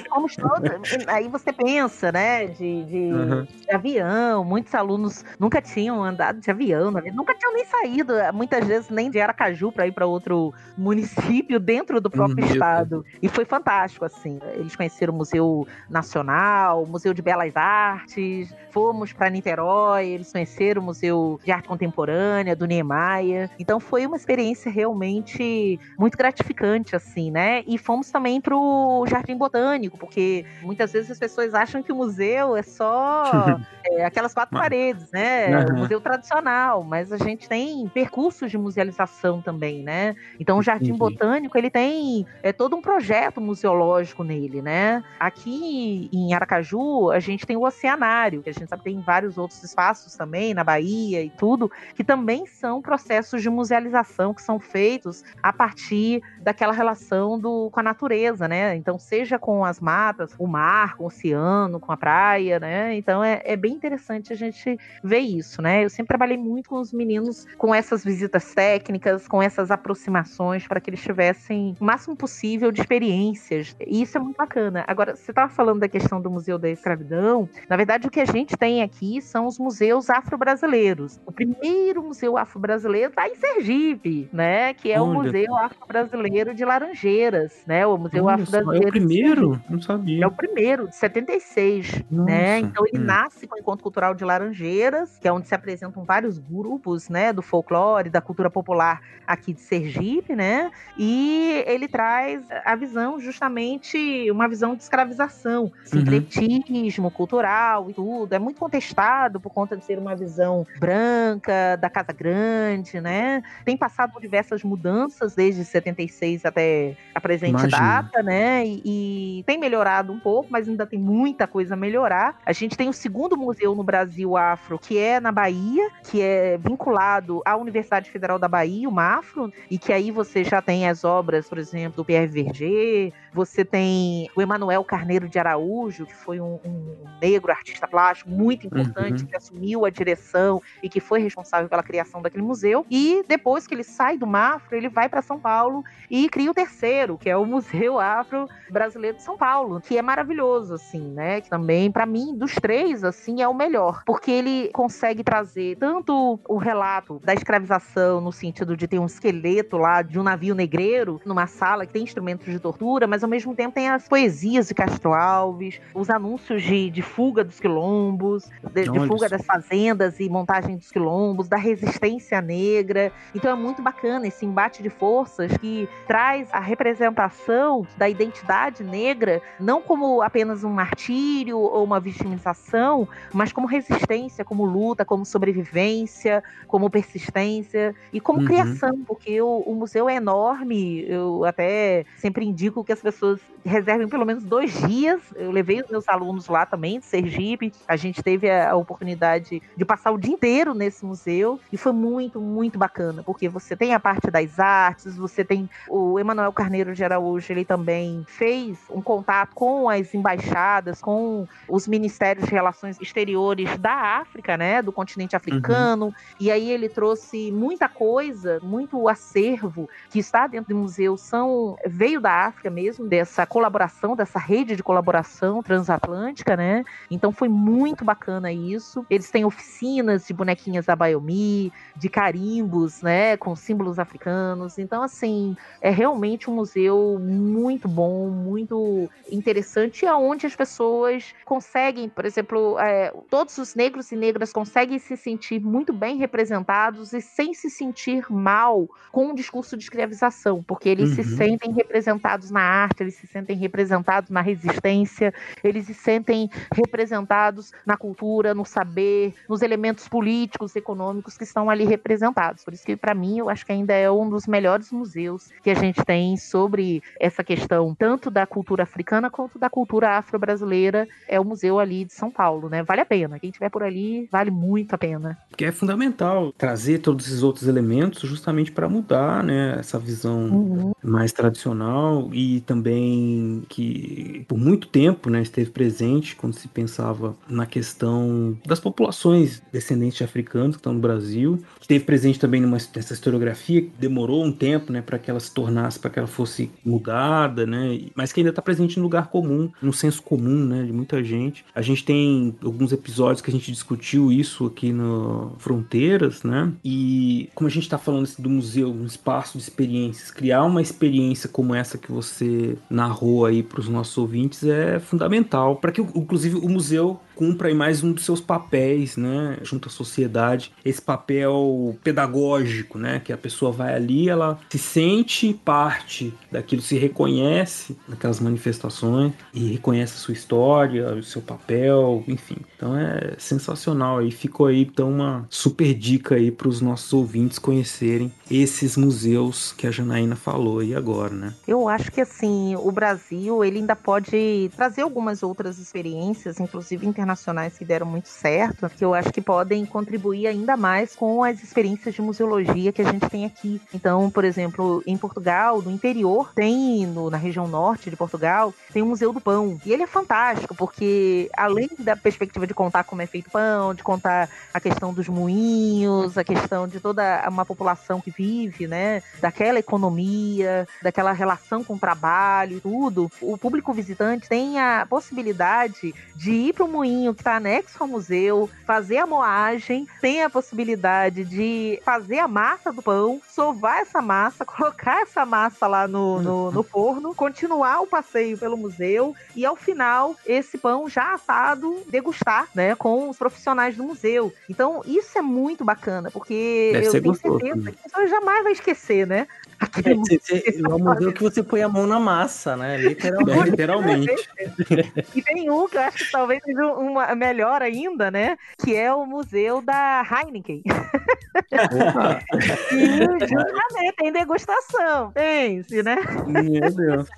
Fomos todos, aí você pensa, né, de, de, uhum. de, avião, muitos alunos nunca tinham andado de avião, nunca tinham nem saído, muitas vezes nem de Aracaju para ir para outro município município dentro do próprio uhum. estado. E foi fantástico, assim. Eles conheceram o Museu Nacional, o Museu de Belas Artes, fomos para Niterói, eles conheceram o Museu de Arte Contemporânea, do Niemeyer. Então foi uma experiência realmente muito gratificante, assim, né? E fomos também para o Jardim Botânico, porque muitas vezes as pessoas acham que o museu é só é, aquelas quatro paredes, né? Uhum. O museu tradicional, mas a gente tem percursos de musealização também, né? Então o Jardim Botânico Botânico, ele tem é, todo um projeto museológico nele, né? Aqui em Aracaju, a gente tem o Oceanário, que a gente sabe que tem vários outros espaços também, na Bahia e tudo, que também são processos de musealização que são feitos a partir daquela relação do, com a natureza, né? Então, seja com as matas, o mar, com o oceano, com a praia, né? Então, é, é bem interessante a gente ver isso, né? Eu sempre trabalhei muito com os meninos com essas visitas técnicas, com essas aproximações para que eles tivessem o máximo possível de experiências. E isso é muito bacana. Agora, você estava falando da questão do Museu da Escravidão. Na verdade, o que a gente tem aqui são os museus afro-brasileiros. O primeiro museu afro-brasileiro está em Sergipe, né? Que é Olha. o Museu Afro-Brasileiro de Laranjeiras, né? O Museu Afro-Brasileiro. É o primeiro? Não sabia. É o primeiro, de 76, né? Nossa. né? Então ele hum. nasce com o Encontro Cultural de Laranjeiras, que é onde se apresentam vários grupos, né? Do folclore, da cultura popular aqui de Sergipe, né? E ele traz a visão, justamente, uma visão de escravização, sincretismo uhum. cultural e tudo. É muito contestado por conta de ser uma visão branca, da Casa Grande, né? Tem passado por diversas mudanças desde 76 até a presente Imagina. data, né? E, e, tem melhorado um pouco, mas ainda tem muita coisa a melhorar. A gente tem o segundo museu no Brasil afro, que é na Bahia, que é vinculado à Universidade Federal da Bahia, o MAFRO, e que aí você já tem as obras, por exemplo, do Pierre Verger, você tem o Emanuel Carneiro de Araújo, que foi um, um negro artista plástico muito importante, uhum. que assumiu a direção e que foi responsável pela criação daquele museu. E depois que ele sai do MAFRO, ele vai para São Paulo e cria o terceiro, que é o Museu Afro Brasileiro de São Paulo, que é maravilhoso, assim, né? Que também, para mim, dos três, assim, é o melhor, porque ele consegue trazer tanto o relato da escravização, no sentido de ter um esqueleto lá de um navio negreiro numa sala que tem instrumentos de tortura, mas ao mesmo tempo tem as poesias de Castro Alves, os anúncios de, de fuga dos quilombos, de, de fuga das fazendas e montagem dos quilombos, da resistência negra. Então é muito bacana esse embate de forças que traz a representação da identidade negra, não como apenas um martírio ou uma vitimização, mas como resistência, como luta, como sobrevivência, como persistência e como uhum. criação, porque o, o museu é enorme. Eu até sempre indico que as pessoas reservem pelo menos dois dias. Eu levei os meus alunos lá também, de Sergipe. A gente teve a, oportunidade de passar o dia inteiro nesse museu e foi muito, muito bacana, porque você tem a parte das artes, você tem o Emanuel Carneiro de Araújo, ele também fez um contato com as embaixadas, com os ministérios de relações exteriores da África, né, do continente africano. Uhum. E aí ele trouxe muita coisa, muito acervo que está dentro do museu são veio da África mesmo, dessa colaboração, dessa rede de colaboração transatlântica, né? Então foi muito bacana isso. Eles têm oficinas de bonequinhas da Bayomi, de carimbos, né, com símbolos africanos. Então, assim, é realmente um museu muito bom, muito interessante, aonde as pessoas conseguem, por exemplo, é, todos os negros e negras conseguem se sentir muito bem representados e sem se sentir mal com o um discurso de escravização, porque eles uhum. se sentem representados na arte, eles se sentem representados na resistência, eles se sentem representados na cultura, no saber, nos elementos políticos, econômicos que estão ali representados. Por isso que, para mim, eu acho que ainda é um dos melhores museus que a gente tem sobre essa questão, tanto da cultura africana quanto da cultura afro-brasileira. É o museu ali de São Paulo, né? Vale a pena. Quem estiver por ali, vale muito a pena. Porque é fundamental trazer todos esses outros elementos justamente para mudar, né? Essa visão uhum. mais tradicional e também que por muito tempo, né, esteve presente quando se pensava na questão das populações descendentes de africanos que estão no Brasil esteve presente também numa, nessa historiografia que demorou um tempo, né, para que ela se tornasse, para que ela fosse mudada, né, mas que ainda está presente no lugar comum, no senso comum, né, de muita gente. A gente tem alguns episódios que a gente discutiu isso aqui no Fronteiras, né, e como a gente está falando do museu, um espaço de experiências, criar uma experiência como essa que você narrou aí para os nossos ouvintes é fundamental para que, inclusive, o museu cumpra mais um dos seus papéis, né, junto à sociedade, esse papel pedagógico, né, que a pessoa vai ali, ela se sente parte daquilo, se reconhece naquelas manifestações e reconhece a sua história, o seu papel, enfim. Então é sensacional aí, ficou aí então uma super dica aí para os nossos ouvintes conhecerem esses museus que a Janaína falou aí agora, né? Eu acho que assim, o Brasil, ele ainda pode trazer algumas outras experiências, inclusive internacionais internacionais que deram muito certo, que eu acho que podem contribuir ainda mais com as experiências de museologia que a gente tem aqui. Então, por exemplo, em Portugal, no interior, tem no, na região norte de Portugal, tem o Museu do Pão. E ele é fantástico, porque além da perspectiva de contar como é feito pão, de contar a questão dos moinhos, a questão de toda uma população que vive, né, daquela economia, daquela relação com o trabalho e tudo, o público visitante tem a possibilidade de ir para o moinho que está anexo ao museu, fazer a moagem, tem a possibilidade de fazer a massa do pão, sovar essa massa, colocar essa massa lá no, no, no forno, continuar o passeio pelo museu e ao final esse pão já assado degustar, né, com os profissionais do museu. Então isso é muito bacana, porque Deve eu tenho gostoso, certeza que a pessoa jamais vai esquecer, né? É o museu que você põe a mão na massa, né? Literalmente. É, literalmente. E tem um que eu acho que talvez seja uma melhor ainda, né? Que é o museu da Heineken. Opa, E justamente tem degustação, pense, né? meu Deus.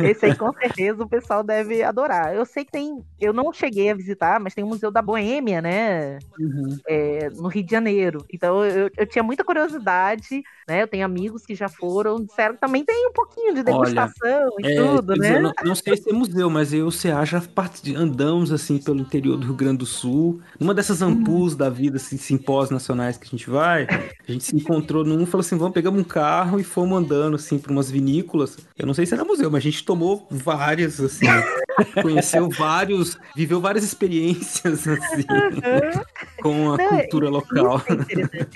Esse aí com certeza o pessoal deve adorar. Eu sei que tem, eu não cheguei a visitar, mas tem o Museu da Boêmia, né? Uhum. É, no Rio de Janeiro. Então eu, eu tinha muita curiosidade, né? Eu tenho amigos que já foram, disseram que também tem um pouquinho de degustação e É, tudo, né? dizer, não, não sei se é museu, mas eu e o CA já andamos assim pelo interior do Rio Grande do Sul. Numa dessas ampus da vida, assim, simpósios nacionais que a gente vai, a gente se encontrou num e falou assim: vamos pegar um carro e fomos andando assim por umas vinícolas. Eu não sei se era museu, mas a gente tomou várias, assim, conheceu vários, viveu várias experiências assim com a Não, cultura local.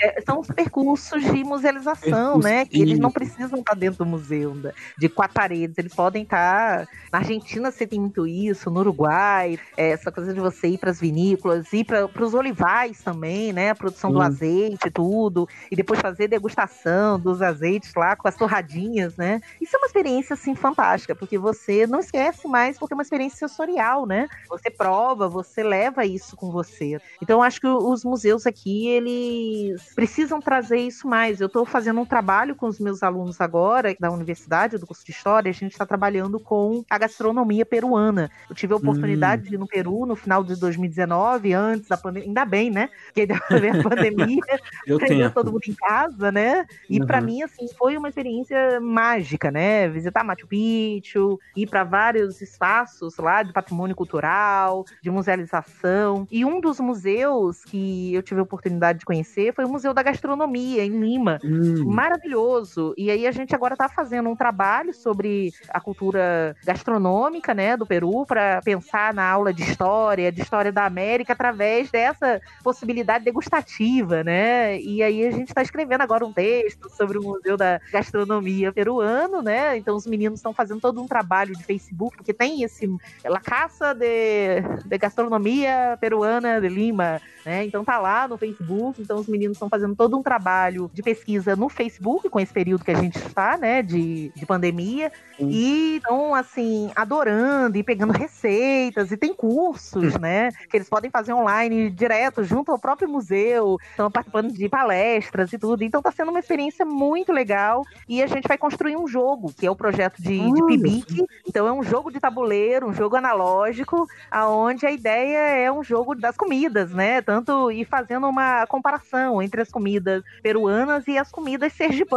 É. É, são os percursos de musealização, Percurso- né? Que eles não precisam estar dentro do museu, da- de quatro paredes. Eles podem estar. Na Argentina você tem muito isso, no Uruguai, é, essa coisa de você ir para as vinícolas, ir para os olivais também, né? A produção do azeite e tudo. E depois fazer degustação dos azeites lá com as torradinhas, né? Isso é uma experiência, assim, fantástica, porque você não esquece mais, porque é uma experiência sensorial, né? Você prova, você leva isso com você. Então, eu acho que os museus aqui, eles precisam trazer isso mais. Eu estou fazendo um trabalho com os meus alunos agora, da universidade, do curso de História, a gente está trabalhando com a gastronomia peruana. Eu tive a oportunidade de ir no Peru no final de 2019, antes da pandemia, ainda bem, né? Porque veio a pandemia, Eu tenho. todo mundo em casa, né? E Uhum. pra mim, assim, foi uma experiência mágica, né? Visitar Machu Picchu, ir para vários espaços lá de patrimônio cultural, de musealização. E um dos museus que eu tive a oportunidade de conhecer foi o Museu da Gastronomia, em Lima. Hum, Maravilhoso. E aí a gente agora está fazendo um trabalho sobre a cultura gastronômica, né, do Peru, para pensar na aula de história, de história da América, através dessa possibilidade degustativa, né? E aí a gente está escrevendo agora um texto sobre o Museu da Gastronomia peruano, né? Então os meninos estão fazendo todo um trabalho de Facebook, porque tem esse La Caça de, de Gastronomia Peruana de Lima, né? Então tá lá no Facebook, então os meninos estão fazendo todo um trabalho de pesquisa no Facebook com esse período que a gente está, né, de, de pandemia, e estão assim adorando e pegando receitas e tem cursos, né, que eles podem fazer online direto junto ao próprio museu, estão participando de palestras e tudo. Então tá sendo uma experiência muito legal e a gente vai construir um jogo, que é o projeto de, de Pibic. Então é um jogo de tabuleiro, um jogo analógico, aonde a ideia é um jogo das comidas, né? Tanto e fazendo uma comparação entre as comidas peruanas e as comidas sergipanas,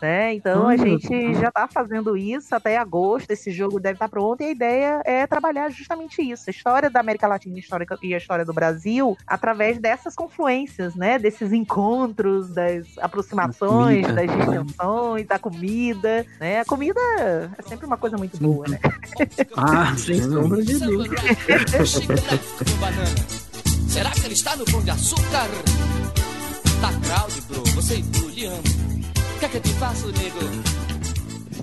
né? Então a gente já tá fazendo isso até agosto, esse jogo deve estar pronto e a ideia é trabalhar justamente isso, a história da América Latina e a história do Brasil através dessas confluências, né? Desses encontros, das aproximações, das distensões, da comida, né? A comida é sempre uma coisa muito boa, né? Ah, Sem sombra de dúvida. Será que ele está no pão de açúcar? Tá crowd, bro. Você e tu, lhe amo. O que é que eu te faço, nego?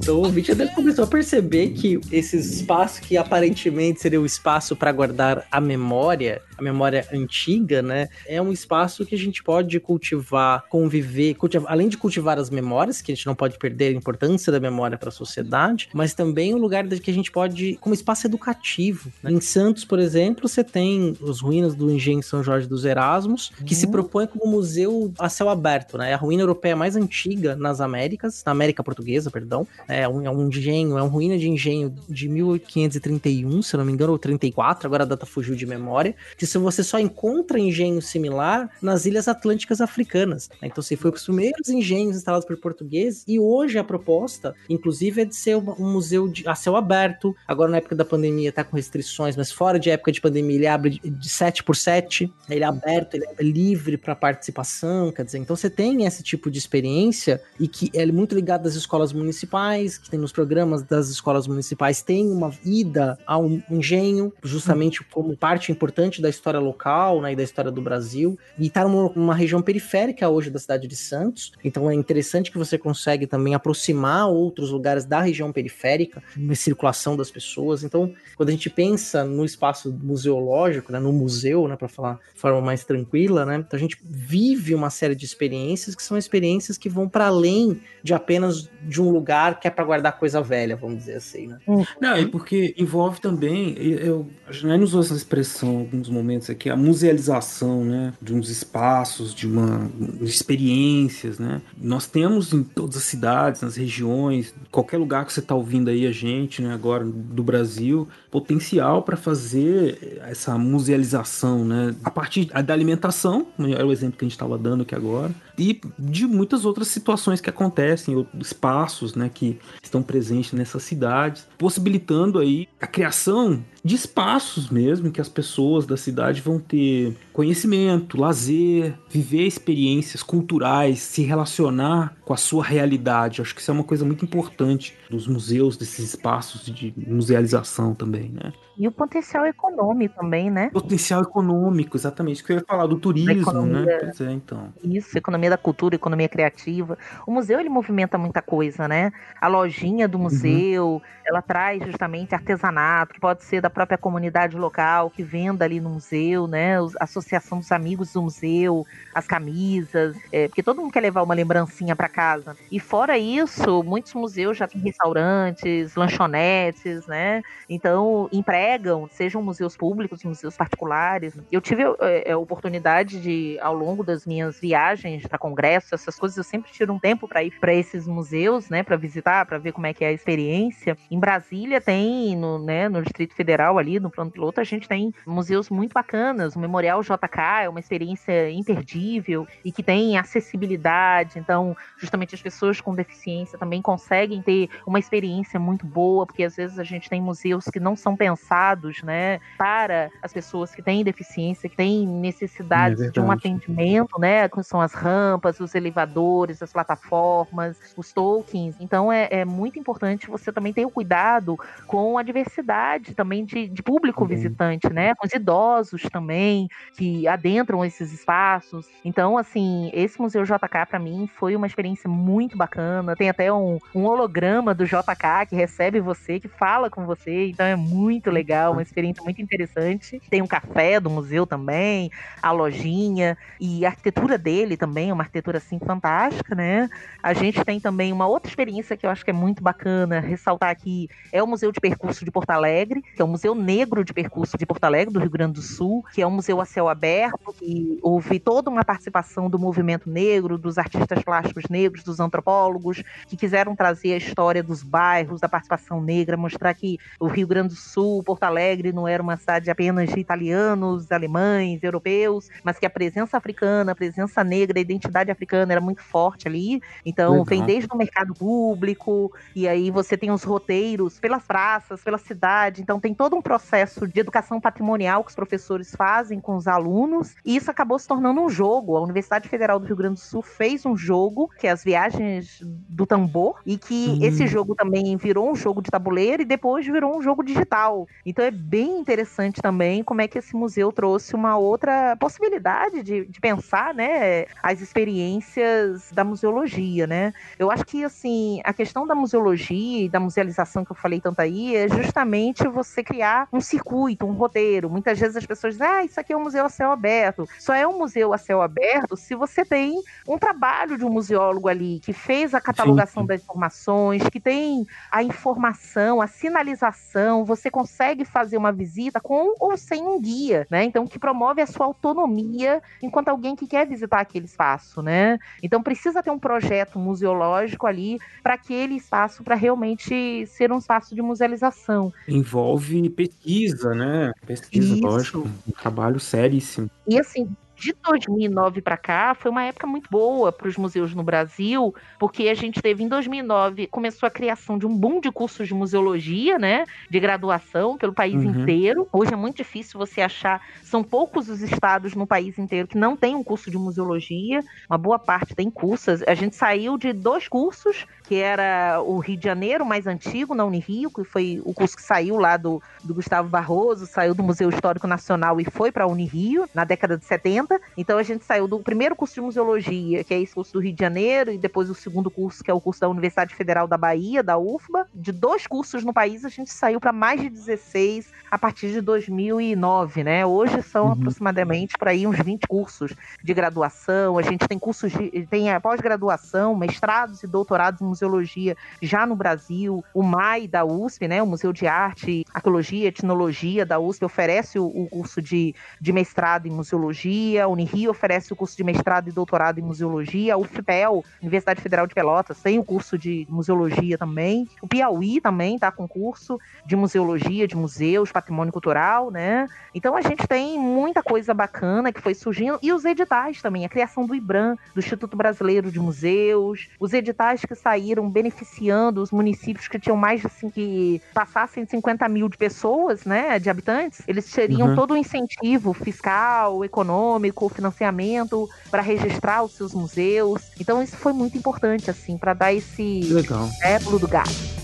Então o até começou a perceber que esse espaço que aparentemente seria o espaço para guardar a memória, a memória antiga, né? É um espaço que a gente pode cultivar, conviver, cultivar, além de cultivar as memórias, que a gente não pode perder a importância da memória para a sociedade, mas também um lugar que a gente pode, como espaço educativo. né? Em Santos, por exemplo, você tem as ruínas do Engenho São Jorge dos Erasmos, que se propõe como museu a céu aberto, né? É a ruína europeia mais antiga nas Américas, na América Portuguesa, perdão. É um, é um engenho, é um ruína de engenho de 1531, se não me engano, ou 34, agora a data fugiu de memória, que se você só encontra engenho similar nas ilhas atlânticas africanas. né? Então, você foi os primeiros engenhos instalados por portugueses, e hoje a proposta, inclusive, é de ser um museu de, a céu aberto. Agora, na época da pandemia, tá com restrições, mas fora de época de pandemia, ele abre de- de 7 por 7, ele é aberto, ele é livre para participação, quer dizer, então você tem esse tipo de experiência e que é muito ligado às escolas municipais, que tem nos programas das escolas municipais, tem uma ida ao engenho, justamente como parte importante da história local, né, e da história do Brasil, e está numa, numa região periférica hoje da cidade de Santos, então é interessante que você consegue também aproximar outros lugares da região periférica, na circulação das pessoas, então quando a gente pensa no espaço museológico, né, no museu, né, para falar de forma mais tranquila, né, então a gente vive uma série de experiências que são experiências que vão para além de apenas de um lugar que é para guardar coisa velha, vamos dizer assim, né? Não, é porque envolve também, eu, a Janine usou essa expressão em alguns momentos aqui, a musealização, né, de uns espaços, de uma de experiências, né? Nós temos em todas as cidades, nas regiões, qualquer lugar que você está ouvindo aí a gente, né, agora do Brasil, potencial para fazer essa musealização, né? A partir da alimentação, é o exemplo que a gente estava dando aqui agora, e de muitas outras situações que acontecem, espaços, né, que estão presentes nessas cidades, possibilitando aí a criação de espaços mesmo que as pessoas da cidade vão ter conhecimento, lazer, viver experiências culturais, se relacionar com a sua realidade. Acho que isso é uma coisa muito importante dos museus, desses espaços de musealização também, né? E o potencial econômico também, né? Potencial econômico, exatamente. Isso que eu ia falar do turismo, né? Pois é, então. Isso, economia da cultura, economia criativa. O museu, ele movimenta muita coisa, né? A lojinha do museu, uhum. ela traz justamente artesanato, que pode ser da própria comunidade local, que venda ali no museu, né? A associação dos amigos do museu, as camisas, é, porque todo mundo quer levar uma lembrancinha para casa. E fora isso, muitos museus já têm restaurantes, lanchonetes, né? Então, agregam, sejam museus públicos, museus particulares. Eu tive é, a oportunidade de, ao longo das minhas viagens para congressos, essas coisas, eu sempre tiro um tempo para ir para esses museus, né, para visitar, para ver como é que é a experiência. Em Brasília tem, no, né, no Distrito Federal ali, no plano piloto, a gente tem museus muito bacanas. O Memorial JK é uma experiência imperdível e que tem acessibilidade. Então, justamente as pessoas com deficiência também conseguem ter uma experiência muito boa, porque às vezes a gente tem museus que não são pensados né, para as pessoas que têm deficiência, que têm necessidades é de um atendimento, né, que são as rampas, os elevadores, as plataformas, os tokens. Então é, é muito importante você também ter o cuidado com a diversidade também de, de público uhum. visitante, né, com os idosos também que adentram esses espaços. Então, assim, esse Museu JK para mim foi uma experiência muito bacana. Tem até um, um holograma do JK que recebe você, que fala com você, então é muito legal uma experiência muito interessante. Tem um café do museu também, a lojinha e a arquitetura dele também é uma arquitetura assim fantástica, né? A gente tem também uma outra experiência que eu acho que é muito bacana ressaltar aqui, é o Museu de Percurso de Porto Alegre, que é o Museu Negro de Percurso de Porto Alegre, do Rio Grande do Sul, que é um museu a céu aberto, que houve toda uma participação do movimento negro, dos artistas plásticos negros, dos antropólogos, que quiseram trazer a história dos bairros, da participação negra, mostrar que o Rio Grande do Sul, Porto Alegre não era uma cidade apenas de italianos, alemães, europeus, mas que a presença africana, a presença negra, a identidade africana era muito forte ali. Então, Legal. vem desde o mercado público, e aí você tem os roteiros pelas praças, pela cidade. Então, tem todo um processo de educação patrimonial que os professores fazem com os alunos, e isso acabou se tornando um jogo. A Universidade Federal do Rio Grande do Sul fez um jogo, que é as Viagens do Tambor, e que hum. esse jogo também virou um jogo de tabuleiro e depois virou um jogo digital. Então é bem interessante também como é que esse museu trouxe uma outra possibilidade de, de pensar, né, as experiências da museologia, né? Eu acho que, assim, a questão da museologia e da musealização que eu falei tanto aí é justamente você criar um circuito, um roteiro. Muitas vezes as pessoas dizem, ah, isso aqui é um museu a céu aberto. Só é um museu a céu aberto se você tem um trabalho de um museólogo ali que fez a catalogação Sim. das informações, que tem a informação, a sinalização, você consegue consegue fazer uma visita com ou sem um guia, né? Então, que promove a sua autonomia enquanto alguém que quer visitar aquele espaço, né? Então, precisa ter um projeto museológico ali para aquele espaço para realmente ser um espaço de musealização. Envolve pesquisa, né? Pesquisa, Isso. lógico. Um trabalho seríssimo. E assim, de 2009 para cá foi uma época muito boa para os museus no Brasil, porque a gente teve em 2009 começou a criação de um boom de cursos de museologia, né, de graduação pelo país uhum. inteiro. Hoje é muito difícil você achar, são poucos os estados no país inteiro que não tem um curso de museologia. Uma boa parte tem cursos. A gente saiu de dois cursos que era o Rio de Janeiro, mais antigo, na Unirio, que foi o curso que saiu lá do, do Gustavo Barroso, saiu do Museu Histórico Nacional e foi para a Unirio, na década de 70. Então a gente saiu do primeiro curso de museologia, que é esse curso do Rio de Janeiro, e depois o segundo curso, que é o curso da Universidade Federal da Bahia, da UFBA. De dois cursos no país, a gente saiu para mais de 16 a partir de 2009, né? Hoje são uhum. aproximadamente para aí uns 20 cursos de graduação. A gente tem cursos de, tem pós-graduação, mestrados e doutorados em museologia já no Brasil. O MAI da USP, né, o Museu de Arte, Arqueologia e Etnologia da USP oferece o, o curso de, de mestrado em museologia. A Unirio oferece o curso de mestrado e doutorado em museologia. A UFPEL, Universidade Federal de Pelotas, tem o curso de museologia também. O Piauí também está com curso de museologia, de museus, patrimônio cultural, né? Então a gente tem muita coisa bacana que foi surgindo e os editais também, a criação do IBRAM, do Instituto Brasileiro de Museus, os editais que saíram beneficiando os municípios que tinham mais de assim, que passassem de 50 mil de pessoas, né, de habitantes, eles teriam uhum. todo o incentivo fiscal, econômico, financiamento para registrar os seus museus. Então isso foi muito importante assim para dar esse Legal. Do gato.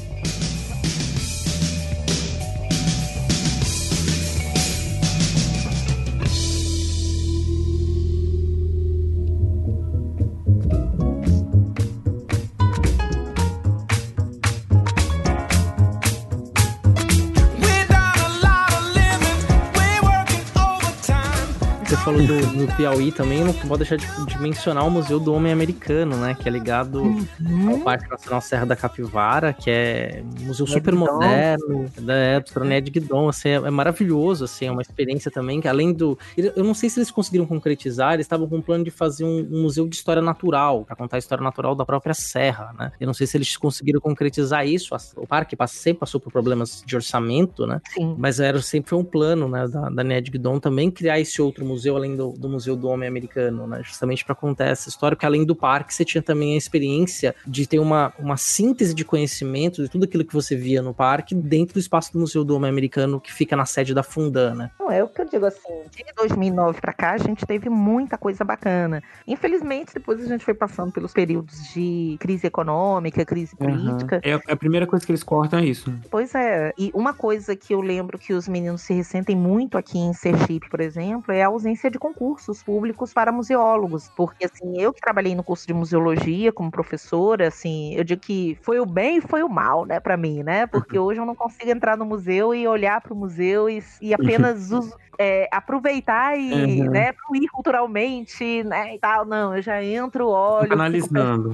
Falou do, do, Piauí também, não pode deixar de, de, mencionar o Museu do Homem Americano, né? Que é ligado uhum. ao Parque Nacional Serra da Capivara, que é um museu Ned super Guidon. moderno, da época, Ned Guidon, assim, é, é, maravilhoso, assim, é uma experiência também que além do... Eu não sei se eles conseguiram concretizar, eles estavam com um plano de fazer um, um museu de história natural, para contar a história natural da própria serra, né? Eu não sei se eles conseguiram concretizar isso, o parque sempre passou por problemas de orçamento, né? Sim. Mas era, sempre foi um plano, né, da, da Ned Guidon também criar esse outro museu além do, do Museu do Homem Americano, né? Justamente para contar essa história, porque além do parque, você tinha também a experiência de ter uma, uma síntese de conhecimento de tudo aquilo que você via no parque dentro do espaço do Museu do Homem Americano, que fica na sede da Fundan, né? Não, é o que eu digo assim, de 2009 para cá, a gente teve muita coisa bacana. Infelizmente, depois a gente foi passando pelos períodos de crise econômica, crise política. Uhum. É a primeira coisa que eles cortam é isso. Pois é. E uma coisa que eu lembro que os meninos se ressentem muito aqui em Sergipe, por exemplo, é a ausência de concursos públicos para museólogos, porque assim, eu que trabalhei no curso de museologia como professora, assim, eu digo que foi o bem e foi o mal, né, para mim, né? Porque uhum. hoje eu não consigo entrar no museu e olhar para o museu e, e apenas uhum é, aproveitar e uhum. né, fluir culturalmente, né, e tal. Não, eu já entro, olho, analisando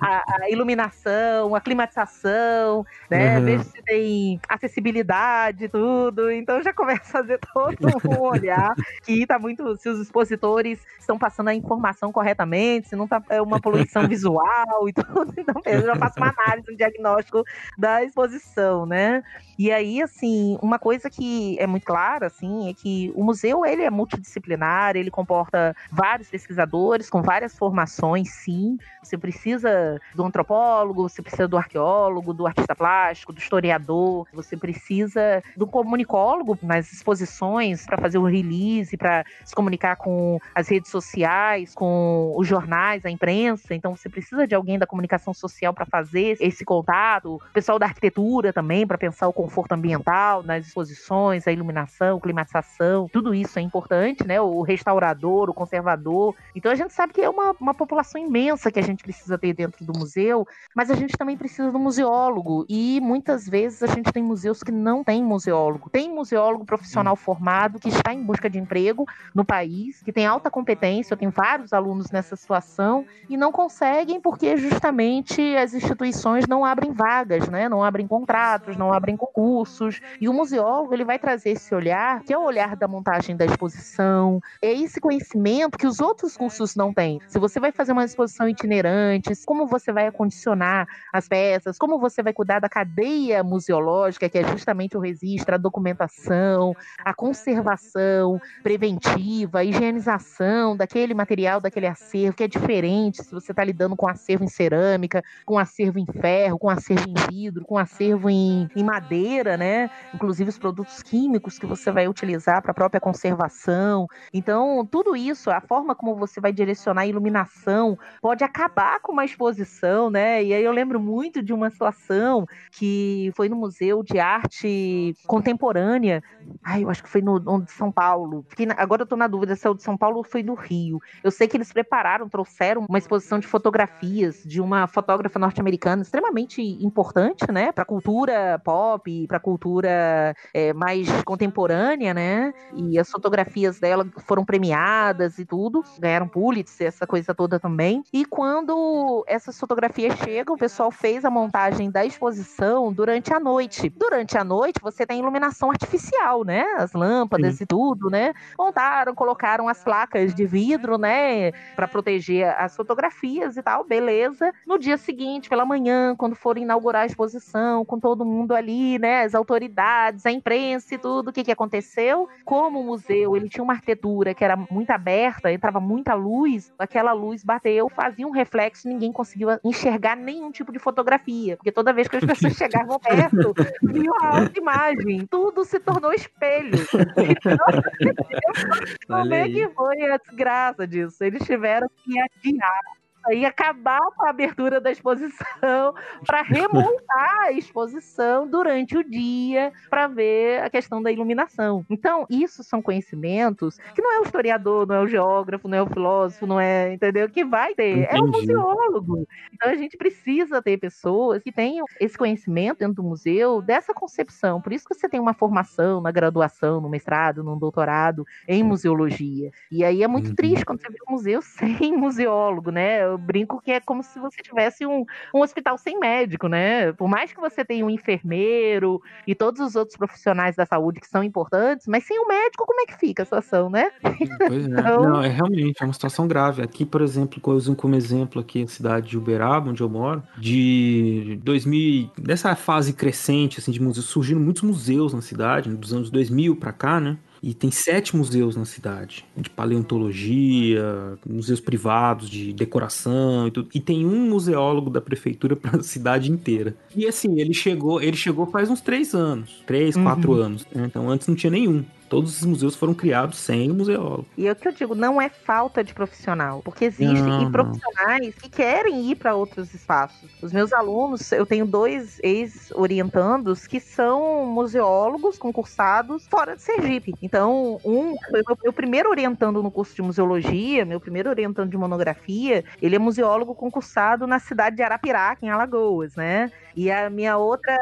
a, a, iluminação, a climatização, né, uhum. vejo se tem acessibilidade, tudo. Então já começo a fazer todo um olhar que tá muito, se os expositores estão passando a informação corretamente, se não tá é uma poluição visual e tudo. Então eu já faço uma análise, um diagnóstico da exposição, né? E aí, assim, uma coisa que é muito clara, assim, é que o museu, ele é multidisciplinar, ele comporta vários pesquisadores com várias formações, sim. Você precisa do antropólogo, você precisa do arqueólogo, do artista plástico, do historiador, você precisa do comunicólogo nas exposições para fazer o release, para se comunicar com as redes sociais, com os jornais, a imprensa. Então, você precisa de alguém da comunicação social para fazer esse contato, o pessoal da arquitetura também, para pensar o conforto ambiental nas exposições, a iluminação, climatização, tudo isso é importante, né? O restaurador, o conservador. Então a gente sabe que é uma, uma população imensa que a gente precisa ter dentro do museu, mas a gente também precisa do museólogo. E muitas vezes a gente tem museus que não tem museólogo. Tem museólogo profissional formado que está em busca de emprego no país, que tem alta competência. Eu tenho vários alunos nessa situação e não conseguem porque justamente as instituições não abrem vagas, né? Não abrem contratos, não abrem concursos. E o museólogo ele vai trazer esse olhar, que é o olhar cuidar da montagem da exposição. É esse conhecimento que os outros cursos não têm. Se você vai fazer uma exposição itinerante, como você vai acondicionar as peças, como você vai cuidar da cadeia museológica, que é justamente o registro, a documentação, a conservação preventiva, a higienização daquele material, daquele acervo, que é diferente se você está lidando com acervo em cerâmica, com acervo em ferro, com acervo em vidro, com acervo em, em madeira, né? Inclusive os produtos químicos que você vai utilizar para a própria conservação. Então, tudo isso, a forma como você vai direcionar a iluminação, pode acabar com uma exposição, né? E aí eu lembro muito de uma situação que foi no Museu de Arte Contemporânea. Ai, eu acho que foi no, no de São Paulo. Fiquei, agora eu estou na dúvida se é o de São Paulo ou foi no Rio. Eu sei que eles prepararam, trouxeram uma exposição de fotografias de uma fotógrafa norte-americana extremamente importante, né? Para cultura pop, para cultura é, mais contemporânea, né? E as fotografias dela foram premiadas e tudo, ganharam Pulitzer, essa coisa toda também. E quando essas fotografias chegam, o pessoal fez a montagem da exposição durante a noite. Durante a noite, você tem iluminação artificial, né? As lâmpadas Sim. e tudo, né? Montaram, colocaram as placas de vidro, né? Para proteger as fotografias e tal, beleza. No dia seguinte, pela manhã, quando foram inaugurar a exposição, com todo mundo ali, né? As autoridades, a imprensa e tudo, o que, que aconteceu? Como o museu ele tinha uma arquitetura que era muito aberta, entrava muita luz, aquela luz bateu, fazia um reflexo, ninguém conseguiu enxergar nenhum tipo de fotografia, porque toda vez que as pessoas chegavam perto, viam a imagem, tudo se tornou espelho. Então, como é que foi a desgraça disso? Eles tiveram que adiar e acabar com a abertura da exposição para remontar a exposição durante o dia para ver a questão da iluminação. Então, isso são conhecimentos que não é o historiador, não é o geógrafo, não é o filósofo, não é, entendeu? Que vai ter, Entendi. é o museólogo. Então, a gente precisa ter pessoas que tenham esse conhecimento dentro do museu, dessa concepção. Por isso que você tem uma formação na graduação, no mestrado, no doutorado em museologia. E aí é muito uhum. triste quando você vê um museu sem museólogo, né? Eu brinco que é como se você tivesse um, um hospital sem médico, né? Por mais que você tenha um enfermeiro e todos os outros profissionais da saúde que são importantes, mas sem o um médico, como é que fica a situação, né? Pois é. então... Não, é realmente é uma situação grave. Aqui, por exemplo, eu uso como exemplo aqui a cidade de Uberaba, onde eu moro, de 2000, dessa fase crescente assim de museus, surgiram muitos museus na cidade, dos anos 2000 para cá, né? E tem sete museus na cidade, de paleontologia, museus privados de decoração e tudo. E tem um museólogo da prefeitura para a cidade inteira. E assim, ele chegou, ele chegou faz uns três anos, três, quatro uhum. anos. Né? Então antes não tinha nenhum. Todos os museus foram criados sem o museólogo. E é o que eu digo, não é falta de profissional, porque existem não, profissionais que querem ir para outros espaços. Os meus alunos, eu tenho dois ex-orientandos que são museólogos concursados fora de Sergipe. Então, um foi meu, meu primeiro orientando no curso de museologia, meu primeiro orientando de monografia, ele é museólogo concursado na cidade de Arapiraca, em Alagoas, né? E a minha outra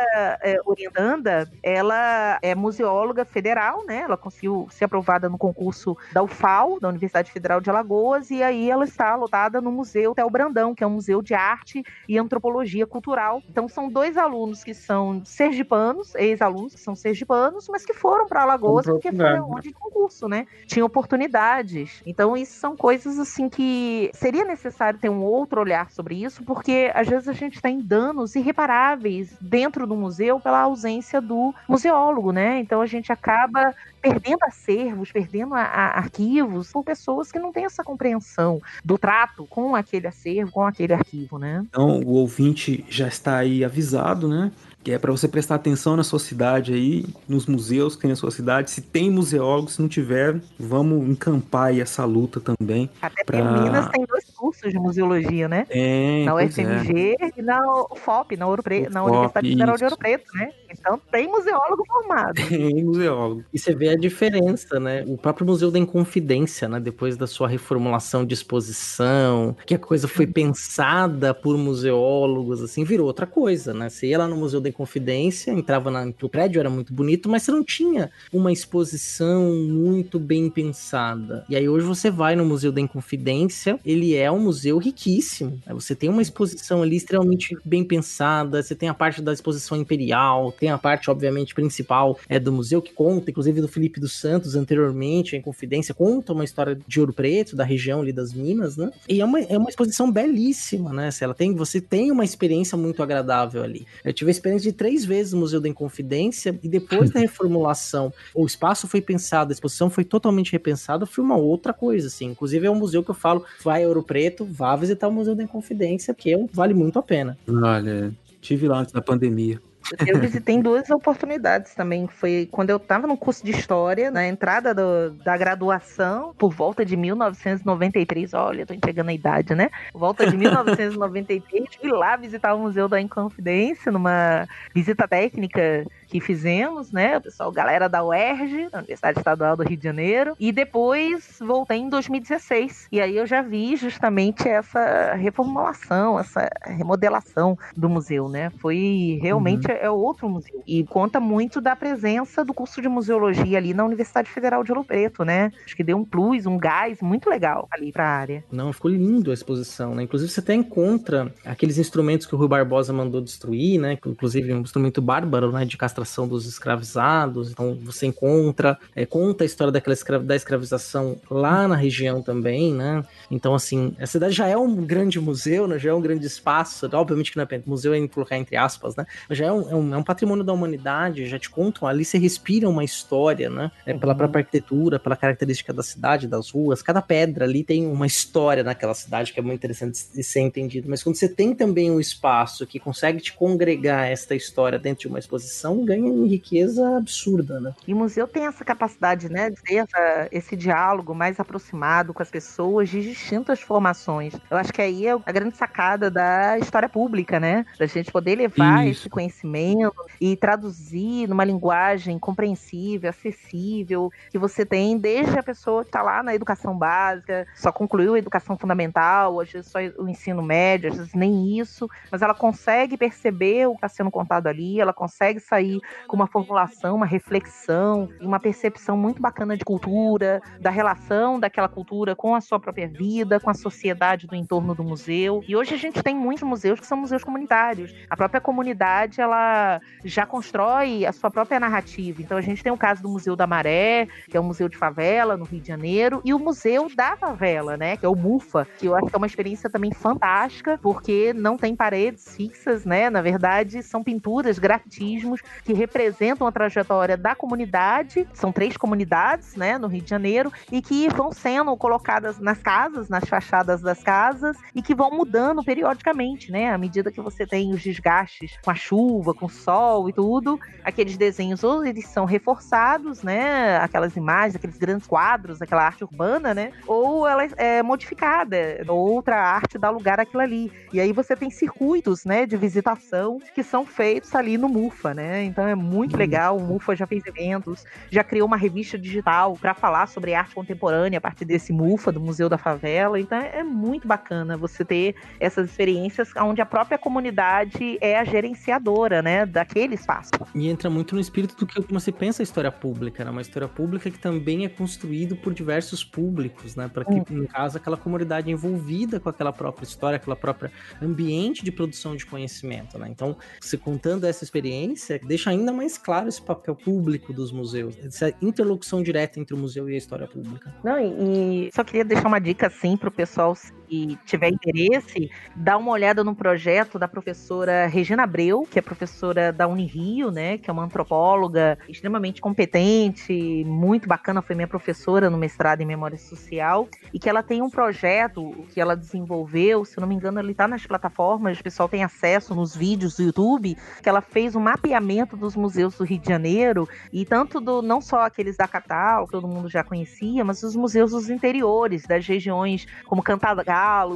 é, orientanda, ela é museóloga federal, né? Ela conseguiu ser aprovada no concurso da UFAL, da Universidade Federal de Alagoas, e aí ela está lotada no Museu Tel Brandão, que é um museu de arte e antropologia cultural. Então são dois alunos que são sergipanos, ex-alunos que são sergipanos, mas que foram para Alagoas porque foi onde de concurso, né? Tinha oportunidades. Então isso são coisas assim que seria necessário ter um outro olhar sobre isso, porque às vezes a gente tem danos irreparáveis dentro do museu pela ausência do museólogo, né? Então a gente acaba perdendo acervos, perdendo a, a arquivos por pessoas que não têm essa compreensão do trato com aquele acervo, com aquele arquivo, né? Então, o ouvinte já está aí avisado, né? Que é para você prestar atenção na sua cidade aí, nos museus que tem na sua cidade. Se tem museólogo, se não tiver, vamos encampar aí essa luta também. Até pra... porque Minas tem dois cursos de museologia, né? É, na UFMG é. e na UFOP, na, Ouro Pre... na Universidade Federal de Ouro Preto, né? Então tem museólogo formado. Tem museólogo. E você vê a diferença, né? O próprio Museu da Inconfidência, né? Depois da sua reformulação de exposição, que a coisa foi pensada por museólogos, assim, virou outra coisa, né? Você ia lá no Museu da Inconfidência, entrava na... prédio era muito bonito, mas você não tinha uma exposição muito bem pensada. E aí hoje você vai no Museu da Inconfidência, ele é um museu riquíssimo. Você tem uma exposição ali extremamente bem pensada, você tem a parte da exposição imperial, tem a a parte, obviamente, principal é do museu, que conta, inclusive do Felipe dos Santos, anteriormente, em Confidência, conta uma história de Ouro Preto, da região ali das Minas, né? E é uma, é uma exposição belíssima, né? Ela tem, você tem uma experiência muito agradável ali. Eu tive a experiência de três vezes no Museu da Inconfidência, e depois da reformulação, o espaço foi pensado, a exposição foi totalmente repensada, foi uma outra coisa, assim. Inclusive é um museu que eu falo, vai a Ouro Preto, vá visitar o Museu da Inconfidência, que é vale muito a pena. Olha, tive lá antes da pandemia. Eu visitei duas oportunidades também. Foi quando eu estava no curso de História, na entrada do, da graduação, por volta de 1993. Olha, tô entregando a idade, né? Volta de 1993, fui lá visitar o Museu da Inconfidência, numa visita técnica que fizemos, né? O pessoal, galera da UERJ, da Universidade Estadual do Rio de Janeiro, e depois voltei em 2016. E aí eu já vi justamente essa reformulação, essa remodelação do museu, né? Foi realmente uhum. é outro museu. E conta muito da presença do curso de museologia ali na Universidade Federal de Ouro Preto, né? Acho que deu um plus, um gás muito legal ali para a área. Não, ficou lindo a exposição, né? Inclusive você até encontra aqueles instrumentos que o Rui Barbosa mandou destruir, né? Inclusive um instrumento bárbaro, né? De castração dos escravizados. Então você encontra, é, conta a história daquela escra da escravização lá na região também, né? Então, assim, a cidade já é um grande museu, né? Já é um grande espaço. Obviamente que não é museu é colocar entre aspas, né? Mas já é um, é um, é um patrimônio da humanidade, já te contam ali, você respira uma história, né? É, pela uhum. própria arquitetura, pela característica da cidade, das ruas. Cada pedra ali tem uma história naquela cidade que é muito interessante de ser entendido. Mas quando você tem também um espaço que consegue te congregar esta história dentro de uma exposição, ganha em riqueza absurda, né? E o museu tem essa capacidade, né, de ter essa, esse diálogo mais aproximado com as pessoas de distintas formações. Eu acho que aí é a grande sacada da história pública, né? Da gente poder levar Isso. esse conhecimento e traduzir numa linguagem compreensível, acessível, que você tem desde a pessoa que está lá na educação básica, só concluiu a educação fundamental, às vezes só o ensino médio, às vezes nem isso, mas ela consegue perceber o que está sendo contado ali, ela consegue sair com uma formulação, uma reflexão uma percepção muito bacana de cultura, da relação daquela cultura com a sua própria vida, com a sociedade do entorno do museu. E hoje a gente tem muitos museus que são museus comunitários. A própria comunidade, ela já constrói a sua própria narrativa. Então a gente tem o caso do Museu da Maré, que é um museu de favela no Rio de Janeiro, e o Museu da Favela, né, que é o MUFA, que eu acho que é uma experiência também fantástica, porque não tem paredes fixas, né? Na verdade, são pinturas, grafitismos que representam a trajetória da comunidade, são três comunidades, né, no Rio de Janeiro, e que vão sendo colocadas nas casas, nas fachadas das casas, e que vão mudando periodicamente, né, à medida que você tem os desgastes com a chuva, com o sol e tudo, aqueles desenhos ou eles são reforçados, né, aquelas imagens, aqueles grandes quadros, aquela arte urbana, né, ou ela é modificada, outra arte dá lugar àquilo ali. E aí você tem circuitos, né, de visitação que são feitos ali no MUFA, né? Então é muito uhum. legal. O MUFA já fez eventos, já criou uma revista digital para falar sobre arte contemporânea a partir desse MUFA, do Museu da Favela. Então é muito bacana você ter essas experiências onde a própria comunidade é a gerenciadora, né, daquele espaço. E entra muito no espírito do que você pensa a história pública, né? Uma história pública que também é construído por diversos públicos, né? Para que, hum. no caso, aquela comunidade envolvida com aquela própria história, aquela própria ambiente de produção de conhecimento, né? Então, se contando essa experiência, deixa deixa ainda mais claro esse papel público dos museus, essa interlocução direta entre o museu e a história pública. Não, e, e só queria deixar uma dica assim para o pessoal se tiver interesse, dá uma olhada no projeto da professora Regina Abreu, que é professora da Unirio, né, que é uma antropóloga extremamente competente, muito bacana, foi minha professora no mestrado em Memória Social, e que ela tem um projeto que ela desenvolveu, se não me engano, ele está nas plataformas, o pessoal tem acesso nos vídeos do YouTube, que ela fez um mapeamento dos museus do Rio de Janeiro, e tanto do não só aqueles da capital, que todo mundo já conhecia, mas os museus dos interiores, das regiões como Cantagalo,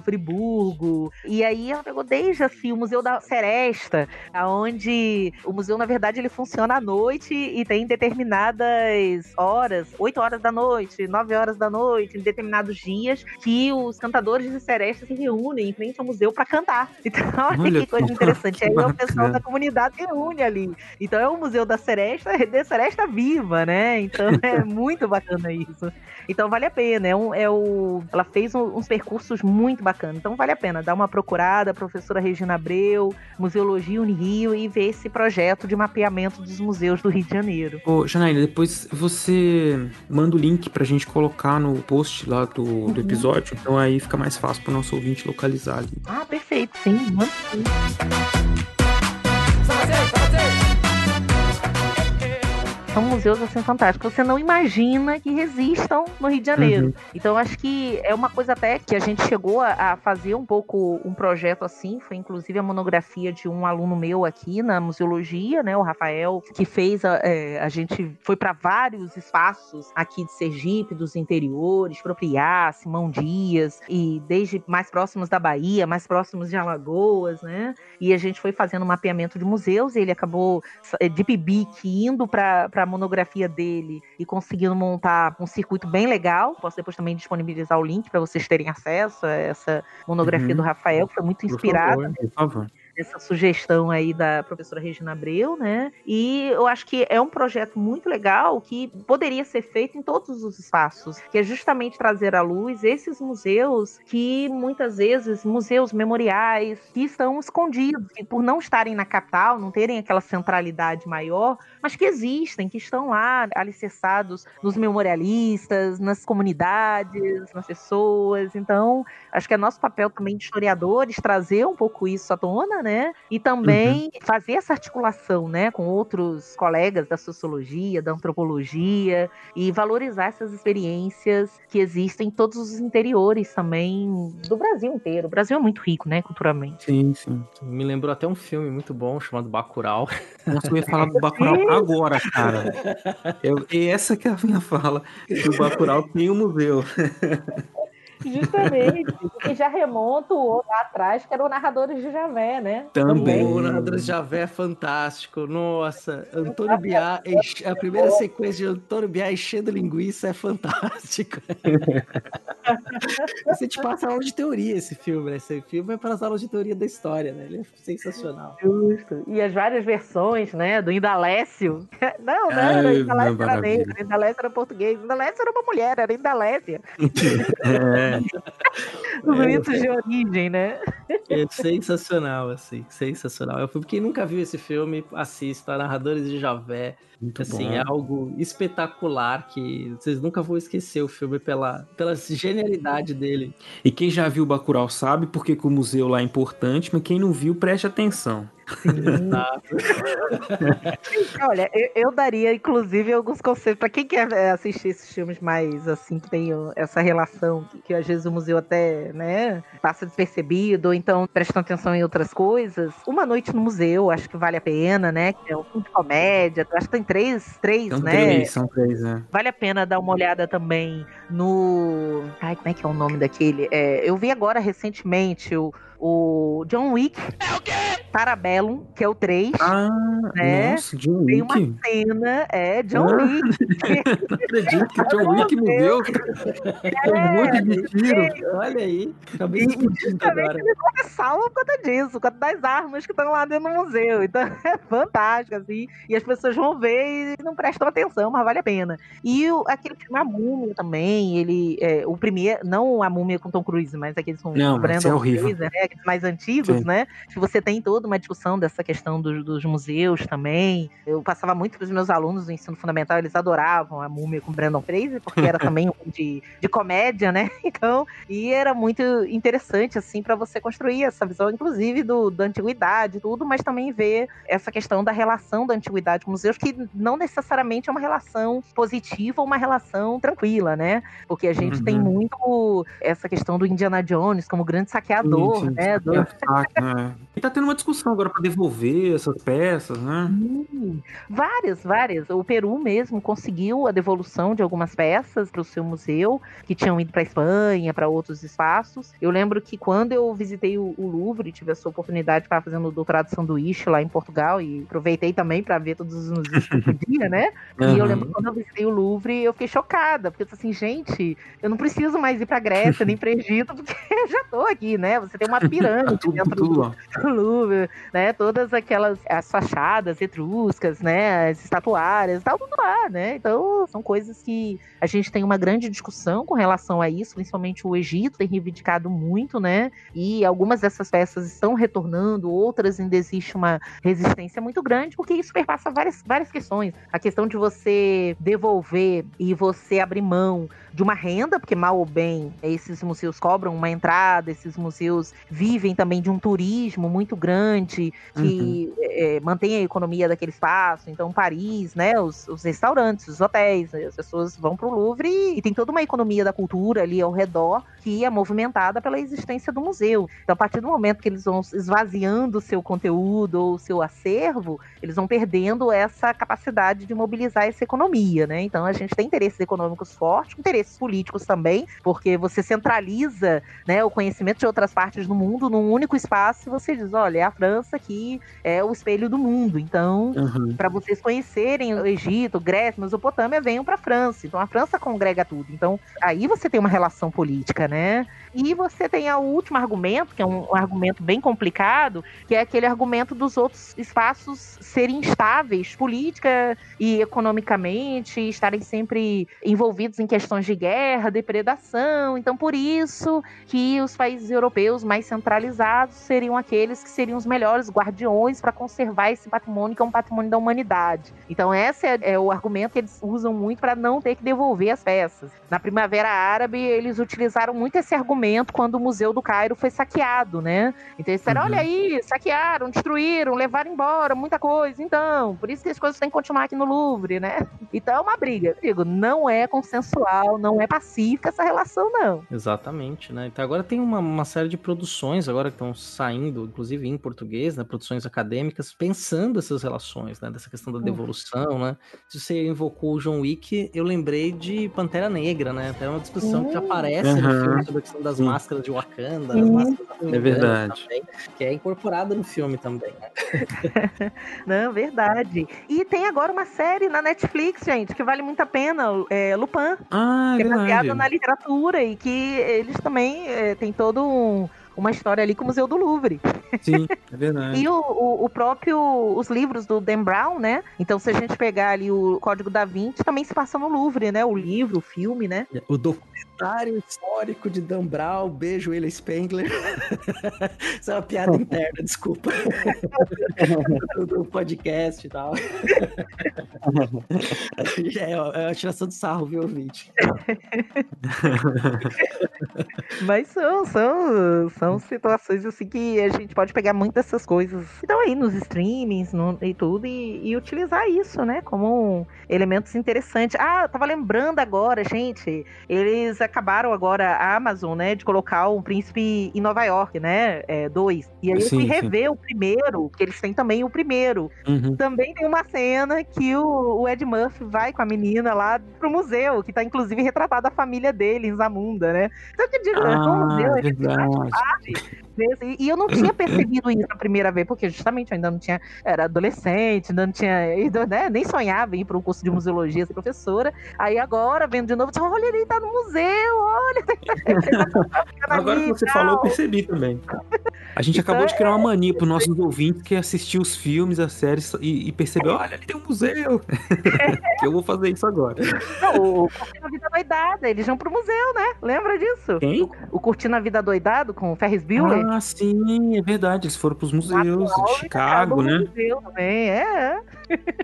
Friburgo. E aí ela pegou desde assim o Museu da Seresta, onde o museu, na verdade, ele funciona à noite e tem determinadas horas, 8 horas da noite, 9 horas da noite, em determinados dias, que os cantadores de Seresta se reúnem em frente ao museu para cantar. Então, olha, que coisa interessante. Aí o pessoal da comunidade reúne ali. Então é o Museu da Seresta, da Seresta viva, né? Então é muito bacana isso. Então vale a pena. É, um, é o, ela fez uns percursos muito bacana. Então vale a pena dar uma procurada, professora Regina Abreu, Museologia Unirio e ver esse projeto de mapeamento dos museus do Rio de Janeiro. Ô, Janaína, depois você manda o link pra gente colocar no post lá do, Uhum. do episódio, então aí fica mais fácil pro nosso ouvinte localizar ali. Ah, perfeito, sim. manda sim. São museus assim fantásticos. Você não imagina que resistam no Rio de Janeiro. Uhum. Então acho que é uma coisa até que a gente chegou a, a fazer um pouco um projeto assim. Foi inclusive a monografia de um aluno meu aqui na museologia, né, o Rafael, que fez a, é, a gente foi para vários espaços aqui de Sergipe, dos interiores, Propriá, Simão Dias e desde mais próximos da Bahia, mais próximos de Alagoas, né? E a gente foi fazendo um mapeamento de museus. E ele acabou eh, de Bibique indo para a monografia dele e conseguindo montar um circuito bem legal. Posso depois também disponibilizar o link para vocês terem acesso a essa monografia Uhum. do Rafael, que foi muito Por inspirada favor, por favor. Essa sugestão aí da professora Regina Abreu, né? E eu acho que é um projeto muito legal que poderia ser feito em todos os espaços, que é justamente trazer à luz esses museus que muitas vezes museus memoriais que estão escondidos, que por não estarem na capital, não terem aquela centralidade maior, mas que existem, que estão lá alicerçados nos memorialistas, nas comunidades, nas pessoas. Então, acho que é nosso papel também de historiadores trazer um pouco isso à tona, né? E também fazer essa articulação, né, com outros colegas da sociologia, da antropologia e valorizar essas experiências que existem em todos os interiores também do Brasil inteiro. O Brasil é muito rico, né, culturalmente. Sim, sim. Me lembrou até um filme muito bom chamado Bacurau. Nossa, eu ia falar do Bacurau agora, cara. Eu, e essa que é a minha fala. Que o Bacurau tem um museu. Justamente. e já remonto lá atrás, que eram narradores de Javé, né? Também. O Narrador de Javé é fantástico. Nossa, Antônio Biá, enche- a primeira sequência de Antônio Biá enchendo linguiça é fantástico. Você te passa aula de teoria esse filme, né? Esse filme é para as aulas de teoria da história, né? Ele é sensacional. Justo. E as várias versões, né? Do Indalécio. Não, não, Ai, era Indalécio era negro, Indalécio era português, Indalécio era uma mulher, era Indalécia. É. Os É. mitos de origem, né? É sensacional, assim, sensacional. Eu fui quem nunca viu esse filme, assista Narradores de Javé. Muito assim, bom. é algo espetacular que vocês nunca vão esquecer o filme pela, pela genialidade dele. E quem já viu o Bacurau sabe porque que o museu lá é importante, mas quem não viu, preste atenção. Olha, eu, eu daria, inclusive, alguns conselhos para quem quer é, assistir esses filmes mais assim, que tem essa relação, que, que às vezes o museu até, né, passa despercebido, ou então presta atenção em outras coisas. Uma noite no museu, acho que vale a pena, né? Que é um filme de comédia. Acho que tem três, três, São né? três, são três, né? Vale a pena dar uma olhada também no. Ai, como é que é o nome daquele? É, eu vi agora recentemente o, o John Wick. É o quê? Parabellum, que é o 3. Ah, né? nossa, John Tem uma Wick. cena, é, John Ah. Wick. Não acredito que John Wick morreu. É, Um monte de tiro. Olha aí, acabei E explodindo justamente agora. ele é salvo por conta disso, por conta das armas que estão lá dentro do museu. Então é fantástico, assim. E as pessoas vão ver e não prestam atenção, mas vale a pena. E o- aquele filme A Múmia também, ele. é, o primeiro, não a Múmia com Tom Cruise, mas aqueles com Não, o esse é horrível. Fraser, né? Mais antigos, Sim. né? Que você tem toda uma discussão dessa questão dos, dos museus também. Eu passava muito para os meus alunos do ensino fundamental, eles adoravam a Múmia com Brandon Fraser, porque era também um de, de comédia, né? Então, e era muito interessante, assim, para você construir essa visão, inclusive, do, da antiguidade tudo, mas também ver essa questão da relação da antiguidade com museus, que não necessariamente é uma relação positiva ou uma relação tranquila, né? Porque a gente tem Uhum. muito essa questão do Indiana Jones como grande saqueador, Sim, sim, Do, é saco, né? E tá tendo uma discussão agora pra devolver essas peças, né? Hum, Várias, várias. O Peru mesmo conseguiu a devolução de algumas peças para o seu museu, que tinham ido para Espanha, para outros espaços. Eu lembro que quando eu visitei o, o Louvre, tive essa oportunidade para fazer o doutorado de sanduíche lá em Portugal e aproveitei também para ver todos os museus que eu podia, né? E eu lembro que quando eu visitei o Louvre, eu fiquei chocada, porque eu disse assim, gente, eu não preciso mais ir para Grécia, nem para Egito, porque eu já tô aqui, né? Você tem uma pirâmide tudo, dentro tudo do, lá. do Louvre, né? Todas aquelas as fachadas etruscas, né? As estatuárias, tá tudo lá, né? Então, são coisas que a gente tem uma grande discussão com relação a isso, principalmente o Egito tem reivindicado muito, né? E algumas dessas peças estão retornando, outras ainda existe uma resistência muito grande, porque isso perpassa várias, várias questões. A questão de você devolver e você abrir mão de uma renda, porque mal ou bem esses museus cobram uma entrada, esses museus vivem também de um turismo muito grande que é, mantém a economia daquele espaço. Então, Paris, né, os, os restaurantes, os hotéis, as pessoas vão para o Louvre e, tem toda uma economia da cultura ali ao redor que é movimentada pela existência do museu. Então, a partir do momento que eles vão esvaziando o seu conteúdo ou o seu acervo, eles vão perdendo essa capacidade de mobilizar essa economia, né? Então, a gente tem interesses econômicos fortes, interesses políticos também, porque você centraliza né, o conhecimento de outras partes do mundo num único espaço e você diz, olha, é a França que é o espelho do mundo. Então, Uhum. para vocês conhecerem o Egito, Grécia, Mesopotâmia, venham para a França. Então, a França congrega tudo. Então, aí você tem uma relação política, né? E você tem o último argumento, que é um, um argumento bem complicado, que é aquele argumento dos outros espaços serem instáveis política e economicamente, estarem sempre envolvidos em questões de guerra, depredação. Então, por isso que os países europeus mais centralizados seriam aqueles que seriam os melhores guardiões para conservar esse patrimônio, que é um patrimônio da humanidade. Então, esse é, é o argumento que eles usam muito para não ter que devolver as peças. Na Primavera Árabe, eles utilizaram muito esse argumento quando o Museu do Cairo foi saqueado, né? Então, eles disseram: Uhum. olha aí, saquearam, destruíram, levaram embora muita coisa. Então, por isso que as coisas têm que continuar aqui no Louvre, né? Então, é uma briga. Eu digo, não é consensual, não é pacífica essa relação, não. Exatamente, né? Então agora tem uma, uma série de produções agora que estão saindo, inclusive em português, né? Produções acadêmicas, pensando essas relações, né? Dessa questão da devolução, né? Se você invocou o John Wick, eu lembrei de Pantera Negra, né? Até uma discussão que aparece no Uhum. filme sobre a questão das Sim. máscaras de Wakanda, Sim. máscaras da Vingança verdade. também, que é incorporada no filme também, né? Não, verdade. E tem agora uma série na Netflix, gente, que vale muito a pena, é Lupin, Ah, que é é baseada verdade. na literatura e que eles também é, tem todo um- uma história ali com o Museu do Louvre. Sim, é verdade. E o, o- o próprio, os livros do Dan Brown, né? Então, se a gente pegar ali o Código da Vinci, também se passa no Louvre, né? O livro, o filme, né? O documentário histórico de Dan Brown, beijo William Spengler. Isso é uma piada interna, desculpa. do, do podcast e tal. é, é uma tiração de sarro, viu, ouvinte? Mas são, são, são situações assim que a gente pode pegar muitas dessas coisas. Então aí nos streamings no- e tudo e, e utilizar isso, né? Como elementos interessantes. Ah, eu tava lembrando agora, gente. Eles acabaram agora, a Amazon, né? De colocar o Príncipe em Nova York, né? É, dois. E aí eu fui sim. rever o primeiro, porque eles têm também o primeiro. Uhum. Também tem uma cena que o, o Ed Murphy vai com a menina lá pro museu, que tá inclusive retratada a família dele em Zamunda, né? Então eu digo, é um Ah, museu, gente verdade. Sabe. E e eu não tinha percebido isso a primeira vez, porque justamente eu ainda não tinha. Era adolescente, ainda não tinha ido, né? Nem sonhava em ir para um curso de museologia, ser professora. Aí agora, vendo de novo, olha, ele tá no museu, olha. Agora que você falou, eu percebi também. A gente Então acabou de criar uma mania pros nossos ouvintes que é assistir os filmes, as séries e, e percebeu, olha, ali tem um museu. eu vou fazer isso agora. Não, o Curtindo a Vida Doidada, eles vão pro museu, né? Lembra disso? Quem? O Curtindo a Vida Doidado com o Ferris Bueller. Ah, sim, é verdade. Eles foram pros museus de Chicago, né? Museu também, é.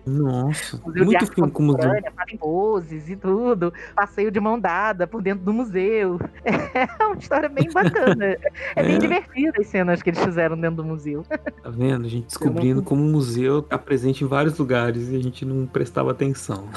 Nossa, Museu muito filme com museu. poses e tudo. Passeio de mão dada por dentro do museu. É uma história bem bacana. É, bem É. divertida as cenas que eles fizeram dentro do museu. Tá vendo? A gente descobrindo como o museu tá presente em vários lugares e a gente não prestava atenção.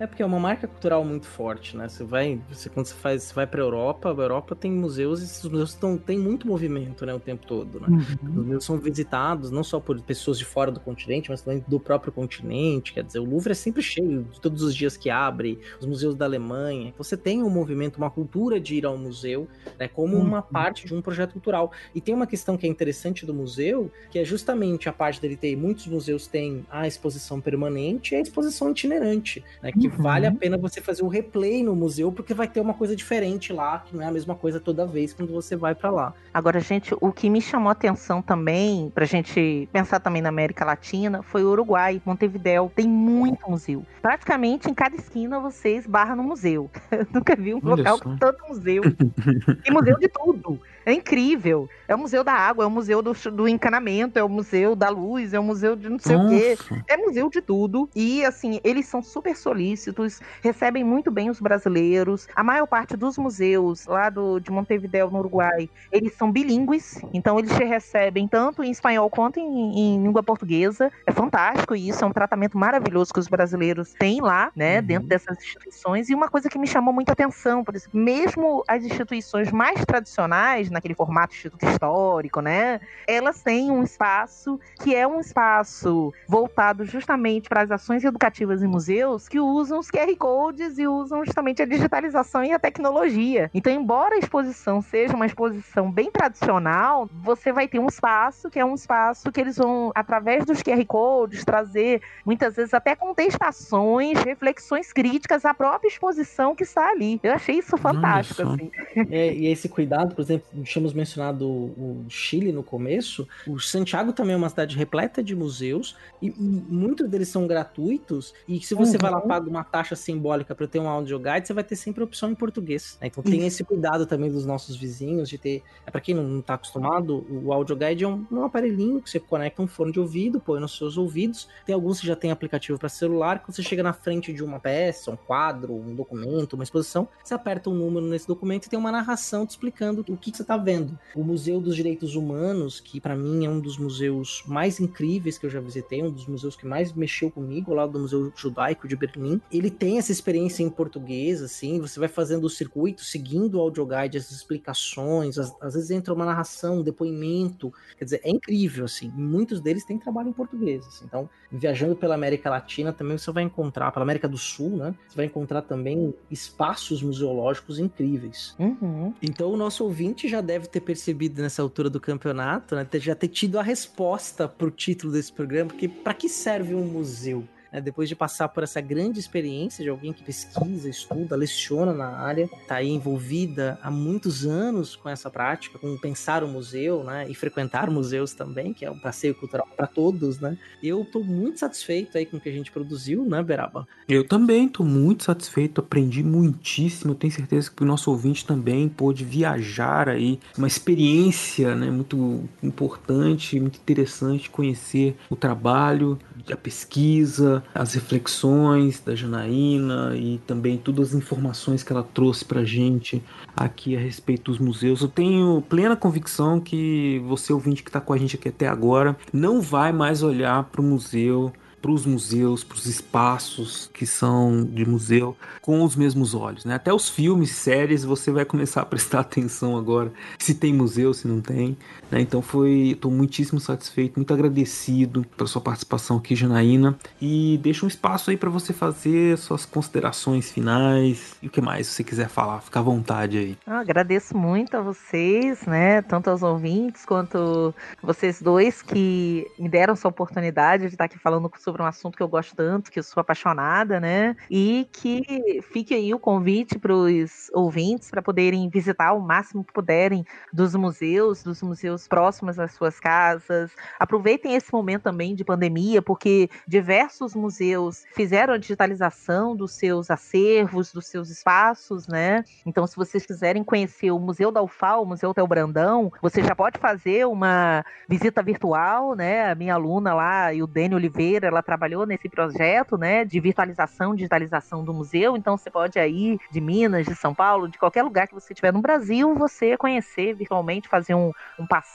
É porque é uma marca cultural muito forte, né? Você vai, você, quando você faz, você vai pra Europa, a Europa tem museus e esses museus estão, tem muito movimento, né, o tempo todo, né? Os museus são visitados não só por pessoas de fora do continente, mas também do próprio continente. Quer dizer, o Louvre é sempre cheio, todos os dias que abre, os museus da Alemanha. Você tem um movimento, uma cultura de ir ao museu, né, como uma parte de um projeto cultural. E tem uma questão que é interessante do museu, que é justamente a parte dele ter, muitos museus têm a exposição permanente e a exposição itinerante, né, que vale a pena você fazer o replay no museu, porque vai ter uma coisa diferente lá, que não é a mesma coisa toda vez quando você vai para lá. Agora, gente, o que me chamou a atenção também, pra gente pensar também na América Latina, foi o Uruguai, Montevidéu. Tem muito museu. Praticamente em cada esquina você esbarra no museu. Eu nunca vi um Olha local só. com tanto museu. Tem museu de tudo. É incrível. É o museu da água, é o museu do, do encanamento, é o museu da luz, é o museu de não sei o quê. Nossa. É museu de tudo. E, assim, eles são super solícitos, recebem muito bem os brasileiros. A maior parte dos museus lá do, de Montevideo, no Uruguai, eles são bilíngues. Então, eles te recebem tanto em espanhol quanto em, em língua portuguesa. É fantástico isso. É um tratamento maravilhoso que os brasileiros têm lá, né, dentro dessas instituições. E uma coisa que me chamou muita atenção, por exemplo, mesmo as instituições mais tradicionais, naquele formato instituto histórico, né, elas têm um espaço que é um espaço voltado justamente para as ações educativas em museus que usam os QR Codes e usam justamente a digitalização e a tecnologia. Então, embora a exposição seja uma exposição bem tradicional, você vai ter um espaço que é um espaço que eles vão, através dos QR Codes, trazer muitas vezes até contestações, reflexões críticas à própria exposição que está ali. Eu achei isso fantástico, assim. É, e esse cuidado, por exemplo, tínhamos mencionado o Chile no começo. O Santiago também é uma cidade repleta de museus e, e muitos deles são gratuitos. E se você Uhum. vai lá paga uma taxa simbólica para ter um audio guide, você vai ter sempre a opção em português. né? Então tem esse cuidado também dos nossos vizinhos de ter. É para quem não, não tá acostumado, o audio guide é um, um aparelhinho que você conecta um fone de ouvido, põe nos seus ouvidos. Tem alguns que já tem aplicativo para celular. Quando você chega na frente de uma peça, um quadro, um documento, uma exposição, você aperta um número nesse documento e tem uma narração te explicando o que, que você tá vendo. O Museu dos Direitos Humanos, que para mim é um dos museus mais incríveis que eu já visitei, um dos museus que mais mexeu comigo, lá do Museu Judaico de Berlim, ele tem essa experiência em português, assim, você vai fazendo o circuito, seguindo o audioguide, as explicações, às, às vezes entra uma narração, um depoimento, quer dizer, é incrível, assim, muitos deles têm trabalho em português, assim, então, viajando pela América Latina também você vai encontrar, pela América do Sul, né, você vai encontrar também espaços museológicos incríveis. Uhum. Então o nosso ouvinte já deve ter percebido nessa altura do campeonato, né, já ter tido a resposta pro título desse programa, porque para que serve um museu? Né? depois de passar por essa grande experiência de alguém que pesquisa, estuda, leciona na área, está aí envolvida há muitos anos com essa prática, com pensar o museu, né, e frequentar museus também, que é um passeio cultural para todos, né? Eu estou muito satisfeito aí com o que a gente produziu, né, Beraba? Eu também estou muito satisfeito, aprendi muitíssimo. Tenho certeza que o nosso ouvinte também pôde viajar aí, uma experiência né, muito importante, muito interessante conhecer o trabalho, a pesquisa, as reflexões da Janaína e também todas as informações que ela trouxe pra gente aqui a respeito dos museus. Eu tenho plena convicção que você ouvinte que está com a gente aqui até agora não vai mais olhar para o museu para os museus, para os espaços que são de museu com os mesmos olhos, né? Até os filmes, séries, você vai começar a prestar atenção agora se tem museu, se não tem, né? Então foi, estou muitíssimo satisfeito, muito agradecido pela sua participação aqui, Janaína, e deixa um espaço aí para você fazer suas considerações finais e o que mais você quiser falar, fica à vontade aí. Eu agradeço muito a vocês, né? Tanto aos ouvintes quanto vocês dois que me deram essa oportunidade de estar aqui falando sobre um assunto que eu gosto tanto, que eu sou apaixonada, né? E que fique aí o convite para os ouvintes para poderem visitar o máximo que puderem dos museus, dos museus próximos às suas casas. Aproveitem esse momento também de pandemia, porque diversos museus fizeram a digitalização dos seus acervos, dos seus espaços, né? Então, se vocês quiserem conhecer o Museu da UFAL, o Museu Tel Brandão, você já pode fazer uma visita virtual, né? A minha aluna lá, e o Dani Oliveira, ela trabalhou nesse projeto, né? De virtualização, digitalização do museu. Então, você pode aí de Minas, de São Paulo, de qualquer lugar que você estiver no Brasil, você conhecer virtualmente, fazer um, um passeio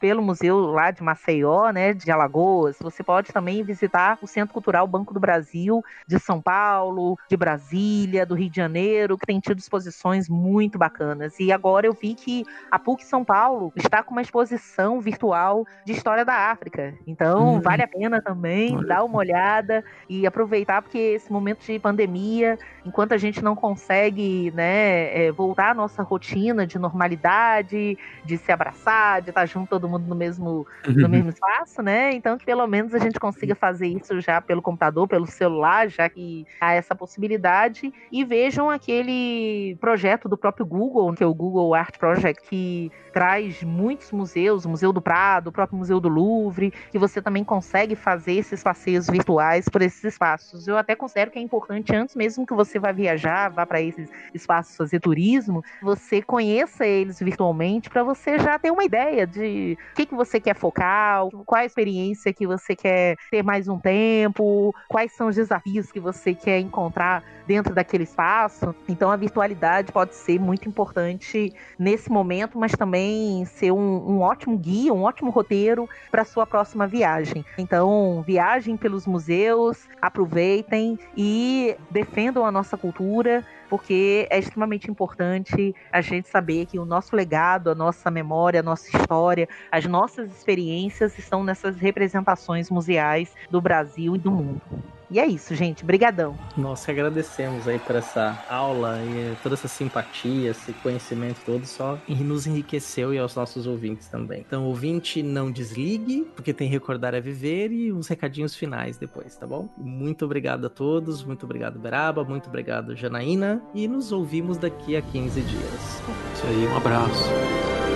pelo museu lá de Maceió, né? De Alagoas. Você pode também visitar o Centro Cultural Banco do Brasil de São Paulo, de Brasília, do Rio de Janeiro, que tem tido exposições muito bacanas. E agora eu vi que a PUC São Paulo está com uma exposição virtual de história da África. Então, Hum. vale a pena também Olha dar dar uma olhada e aproveitar, porque esse momento de pandemia, enquanto a gente não consegue né, é, voltar à nossa rotina de normalidade, de se abraçar, de estar junto todo mundo no mesmo, no Uhum. mesmo espaço, né? Então que pelo menos a gente consiga fazer isso já pelo computador, pelo celular, já que há essa possibilidade. E vejam aquele projeto do próprio Google, que é o Google Art Project, que traz muitos museus, o Museu do Prado, o próprio Museu do Louvre, que você também consegue fazer esses passeios virtuais por esses espaços. Eu até considero que é importante, antes mesmo que você vá viajar, vá para esses espaços fazer turismo, você conheça eles virtualmente para você já ter uma ideia de o que, que você quer focar, qual a experiência que você quer ter mais um tempo, quais são os desafios que você quer encontrar dentro daquele espaço. Então a virtualidade pode ser muito importante nesse momento, mas também ser um, um ótimo guia, um ótimo roteiro para sua próxima viagem. Então, viajem pelos museus, aproveitem e defendam a nossa cultura, porque é extremamente importante a gente saber que o nosso legado, a nossa memória, a nossa história, as nossas experiências estão nessas representações museais do Brasil e do mundo. E é isso, gente. Brigadão. Nós que agradecemos aí por essa aula e toda essa simpatia, esse conhecimento todo, só nos enriqueceu e aos nossos ouvintes também. Então, ouvinte, não desligue, porque tem Recordar é Viver e uns recadinhos finais depois, tá bom? Muito obrigado a todos, muito obrigado, Beraba, muito obrigado, Janaína, e nos ouvimos daqui a 15 dias. Isso aí, um abraço.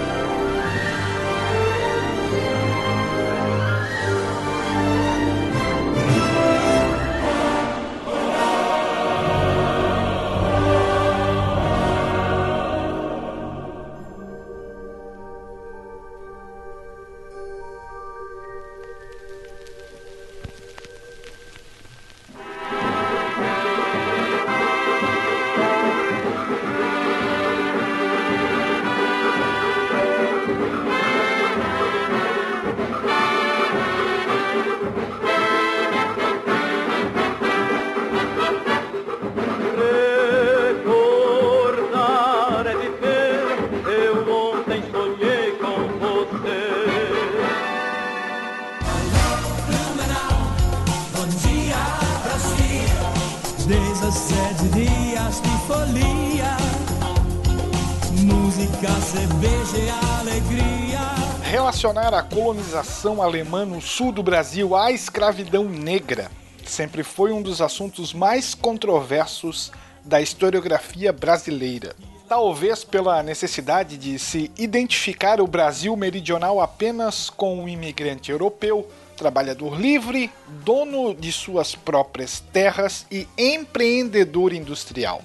Música, cerveja e alegria. Relacionar a colonização alemã no sul do Brasil à escravidão negra sempre foi um dos assuntos mais controversos da historiografia brasileira. Talvez pela necessidade de se identificar o Brasil meridional apenas com o imigrante europeu, trabalhador livre, dono de suas próprias terras e empreendedor industrial.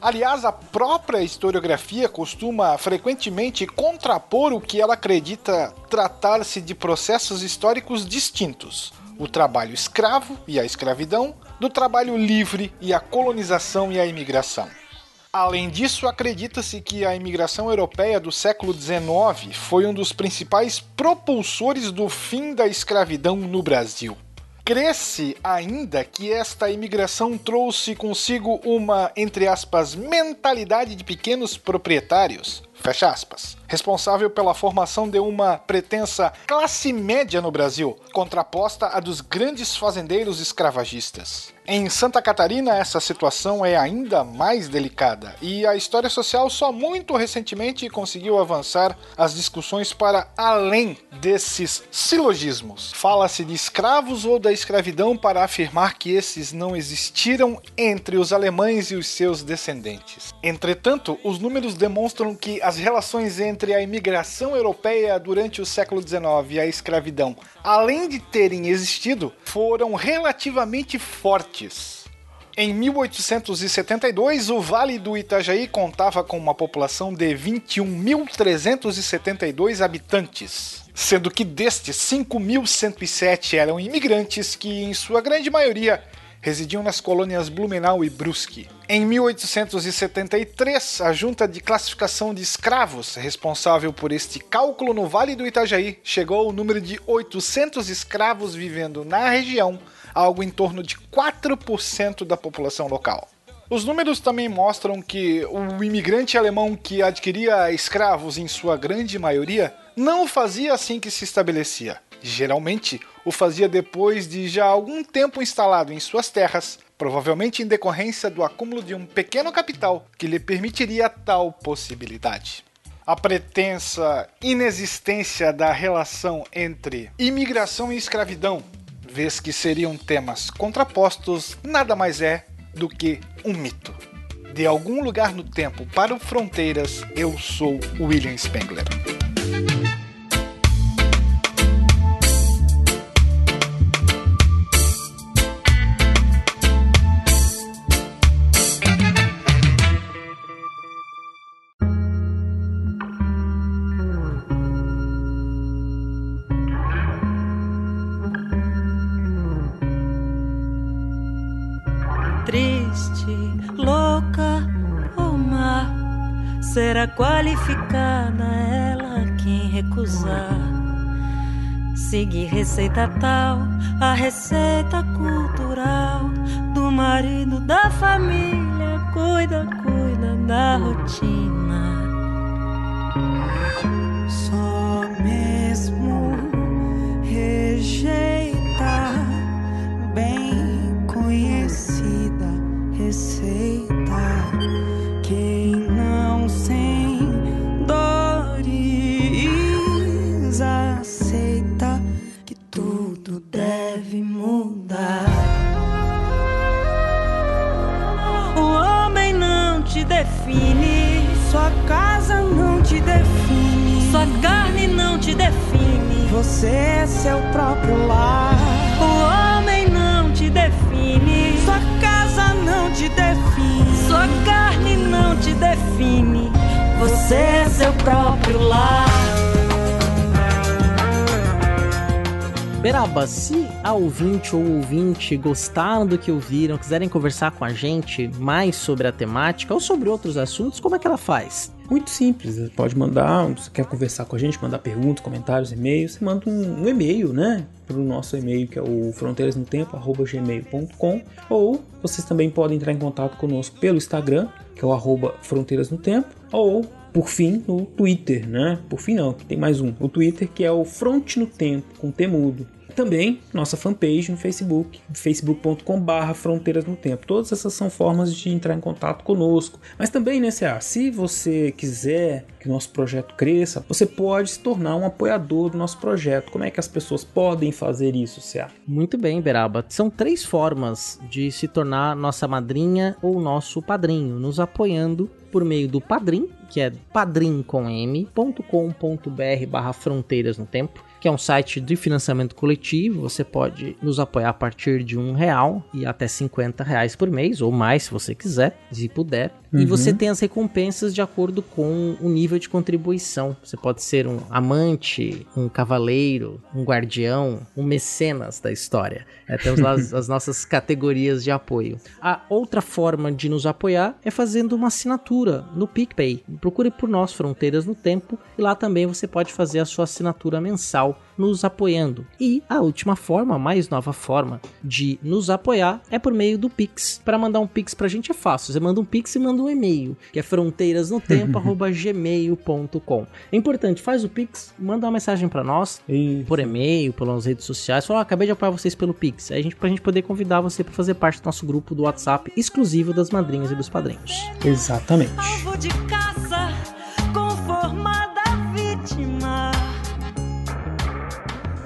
Aliás, a própria historiografia costuma frequentemente contrapor o que ela acredita tratar-se de processos históricos distintos: o trabalho escravo e a escravidão, do trabalho livre e a colonização e a imigração. Além disso, acredita-se que a imigração europeia do século XIX foi um dos principais propulsores do fim da escravidão no Brasil. Cresce ainda que esta imigração trouxe consigo uma, entre aspas, mentalidade de pequenos proprietários, fecha aspas, responsável pela formação de uma pretensa classe média no Brasil, contraposta à dos grandes fazendeiros escravagistas. Em Santa Catarina, essa situação é ainda mais delicada e a história social só muito recentemente conseguiu avançar as discussões para além desses silogismos. Fala-se de escravos ou da escravidão para afirmar que esses não existiram entre os alemães e os seus descendentes. Entretanto, os números demonstram que as relações entre a imigração europeia durante o século XIX e a escravidão, além de terem existido, foram relativamente fortes. Em 1872, o Vale do Itajaí contava com uma população de 21.372 habitantes, sendo que destes 5.107 eram imigrantes que, em sua grande maioria, residiam nas colônias Blumenau e Brusque. Em 1873, a Junta de Classificação de Escravos, responsável por este cálculo no Vale do Itajaí, chegou ao número de 800 escravos vivendo na região, algo em torno de 4% da população local. Os números também mostram que o imigrante alemão que adquiria escravos, em sua grande maioria, não fazia assim que se estabelecia. Geralmente, o fazia depois de já algum tempo instalado em suas terras, provavelmente em decorrência do acúmulo de um pequeno capital que lhe permitiria tal possibilidade. A pretensa inexistência da relação entre imigração e escravidão, vez que seriam temas contrapostos, nada mais é do que um mito. De algum lugar no tempo para o Fronteiras, eu sou William Spengler. Receita tal, a receita ouvinte ou ouvinte gostaram do que ouviram, quiserem conversar com a gente mais sobre a temática ou sobre outros assuntos, como é que ela faz? Muito simples, você pode mandar, você quer conversar com a gente, mandar perguntas, comentários, e-mails, você manda um, um e-mail, né? Para o nosso e-mail que é o fronteirasnotempo.gmail.com ou vocês também podem entrar em contato conosco pelo Instagram, que é o arroba Fronteiras no Tempo, ou por fim no Twitter, né? Por fim não, tem mais um, o Twitter que é o Fronte no Tempo, com T mudo. Também nossa fanpage no Facebook, facebook.com.br Fronteiras no Tempo. Todas essas são formas de entrar em contato conosco. Mas também, né, CA, se você quiser que o nosso projeto cresça, você pode se tornar um apoiador do nosso projeto. Como é que as pessoas podem fazer isso, CA? Muito bem, Beraba. São três formas de se tornar nossa madrinha ou nosso padrinho, nos apoiando por meio do Padrim, que é padrim.com.br barra Fronteiras no Tempo que é um site de financiamento coletivo. Você pode nos apoiar a partir de um real e até 50 reais por mês, ou mais se você quiser, se puder. Uhum. E você tem as recompensas de acordo com o nível de contribuição. Você pode ser um amante, um cavaleiro, um guardião, um mecenas da história. É, temos lá as, as nossas categorias de apoio. A outra forma de nos apoiar é fazendo uma assinatura no PicPay. Procure por nós, Fronteiras no Tempo, e lá também você pode fazer a sua assinatura mensal nos apoiando. E a última forma, a mais nova forma de nos apoiar é por meio do Pix. Para mandar um Pix pra gente é fácil. Você manda um Pix e manda um e-mail, que é fronteirasnotempo@gmail.com. É importante, faz o Pix, manda uma mensagem para nós Isso. por e-mail, pelas redes sociais. Fala, oh, acabei de apoiar vocês pelo Pix. Aí a gente pra gente poder convidar você para fazer parte do nosso grupo do WhatsApp exclusivo das madrinhas e dos padrinhos. Exatamente.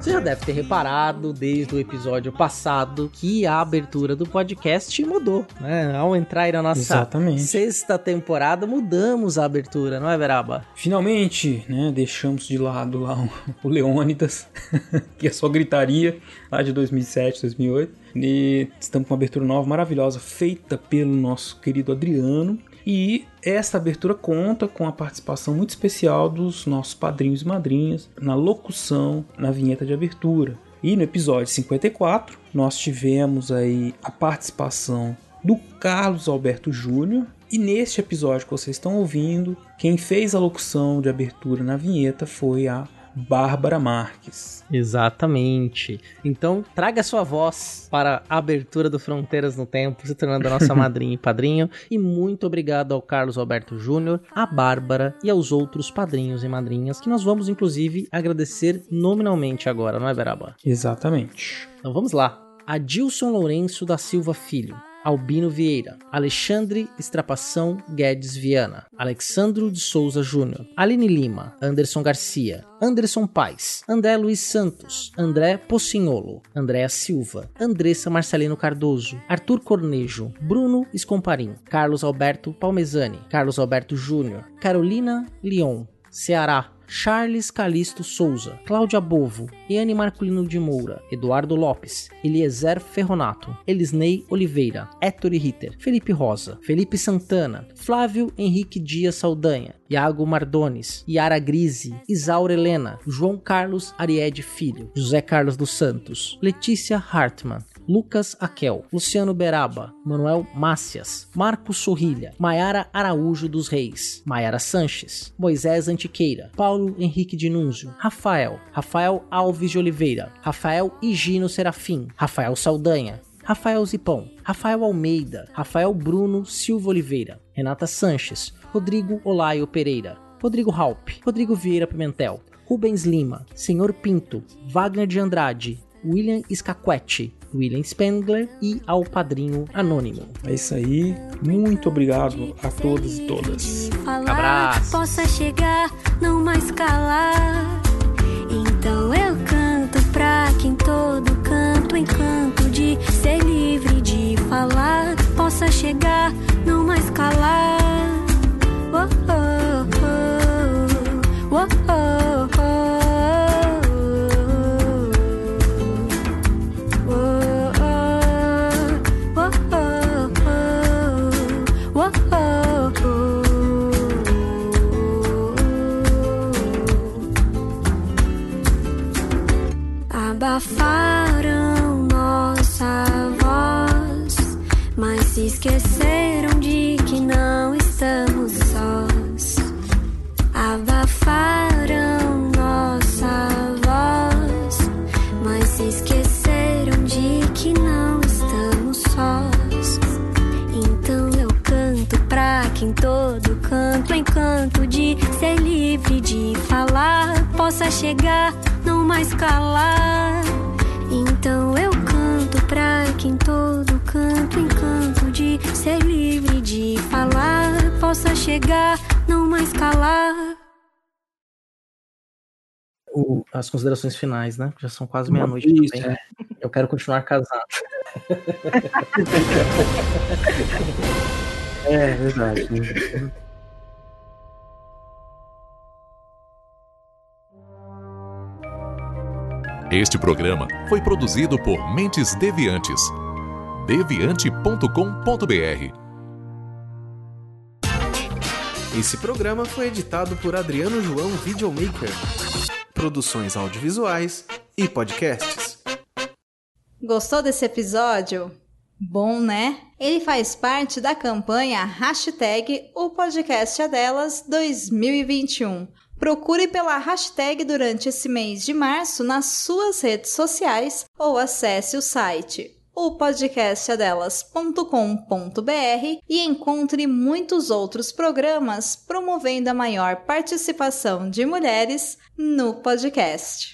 Você já deve ter reparado desde o episódio passado que a abertura do podcast mudou, né? Ao entrar aí na nossa Exatamente. sexta temporada, mudamos a abertura, não é, Beraba? Finalmente, né, deixamos de lado lá o, o Leônidas, que é só gritaria, lá de 2007, 2008. E estamos com uma abertura nova, maravilhosa, feita pelo nosso querido Adriano. E esta abertura conta com a participação muito especial dos nossos padrinhos e madrinhas na locução, na vinheta de abertura. E no episódio 54, nós tivemos aí a participação do Carlos Alberto Júnior. E neste episódio que vocês estão ouvindo, quem fez a locução de abertura na vinheta foi a Bárbara Marques. Exatamente. Então, traga sua voz para a abertura do Fronteiras no Tempo, se tornando a nossa madrinha e padrinho. E muito obrigado ao Carlos Alberto Júnior, à Bárbara e aos outros padrinhos e madrinhas, que nós vamos, inclusive, agradecer nominalmente agora, não é, Beraba? Exatamente. Então vamos lá. Adilson Lourenço da Silva Filho. Albino Vieira, Alexandre Estrapação Guedes Viana, Alexandro de Souza Júnior, Aline Lima, Anderson Garcia, Anderson Paes, André Luiz Santos, André Pocinholo, Andréa Silva, Andressa Marcelino Cardoso, Arthur Cornejo, Bruno Escomparim, Carlos Alberto Palmezani, Carlos Alberto Júnior, Carolina Leon, Ceará, Charles Calisto Souza, Cláudia Bovo, Iane Marculino de Moura, Eduardo Lopes, Eliezer Ferronato, Elisnei Oliveira, Héctor Ritter, Felipe Rosa, Felipe Santana, Flávio Henrique Dias Saldanha, Iago Mardones, Yara Grise, Isaura Helena, João Carlos Ariede Filho, José Carlos dos Santos, Letícia Hartmann, Lucas Aquel, Luciano Beraba, Manuel Mácias, Marcos Sorrilha, Maiara Araújo dos Reis, Maiara Sanches, Moisés Antiqueira, Paulo Henrique Dinúnzio, Rafael, Rafael Alves de Oliveira, Rafael Higino Serafim, Rafael Saldanha, Rafael Zipão, Rafael Almeida, Rafael Bruno Silva Oliveira, Renata Sanches, Rodrigo Olaio Pereira, Rodrigo Halp, Rodrigo Vieira Pimentel, Rubens Lima, Senhor Pinto, Wagner de Andrade, William Scaquetti, William Spengler e ao padrinho anônimo. É isso aí. Muito obrigado a todos e todas. Abraço. Possa chegar, não mais calar. Então eu canto pra que em todo canto encanto de ser livre de falar. Possa chegar, não mais calar. Oh, oh. Oh, oh, oh. Esqueceram de que não estamos sós. Abafaram nossa voz, mas se esqueceram de que não estamos sós. Então eu canto pra que em todo canto encanto de ser livre de falar possa chegar, não mais calar. Então eu pra que em todo canto encanto de ser livre de falar possa chegar, não mais calar. O- as considerações finais, né? Já são quase meia-noite também. é. Eu quero continuar casado. É verdade. Este programa foi produzido por Mentes Deviantes. deviante.com.br Esse programa foi editado por Adriano João Videomaker. Produções audiovisuais e podcasts. Gostou desse episódio? Bom, né? Ele faz parte da campanha hashtag O Podcast é Delas 2021. Procure pela hashtag durante esse mês de março nas suas redes sociais ou acesse o site opodcastadelas.com.br e encontre muitos outros programas promovendo a maior participação de mulheres no podcast.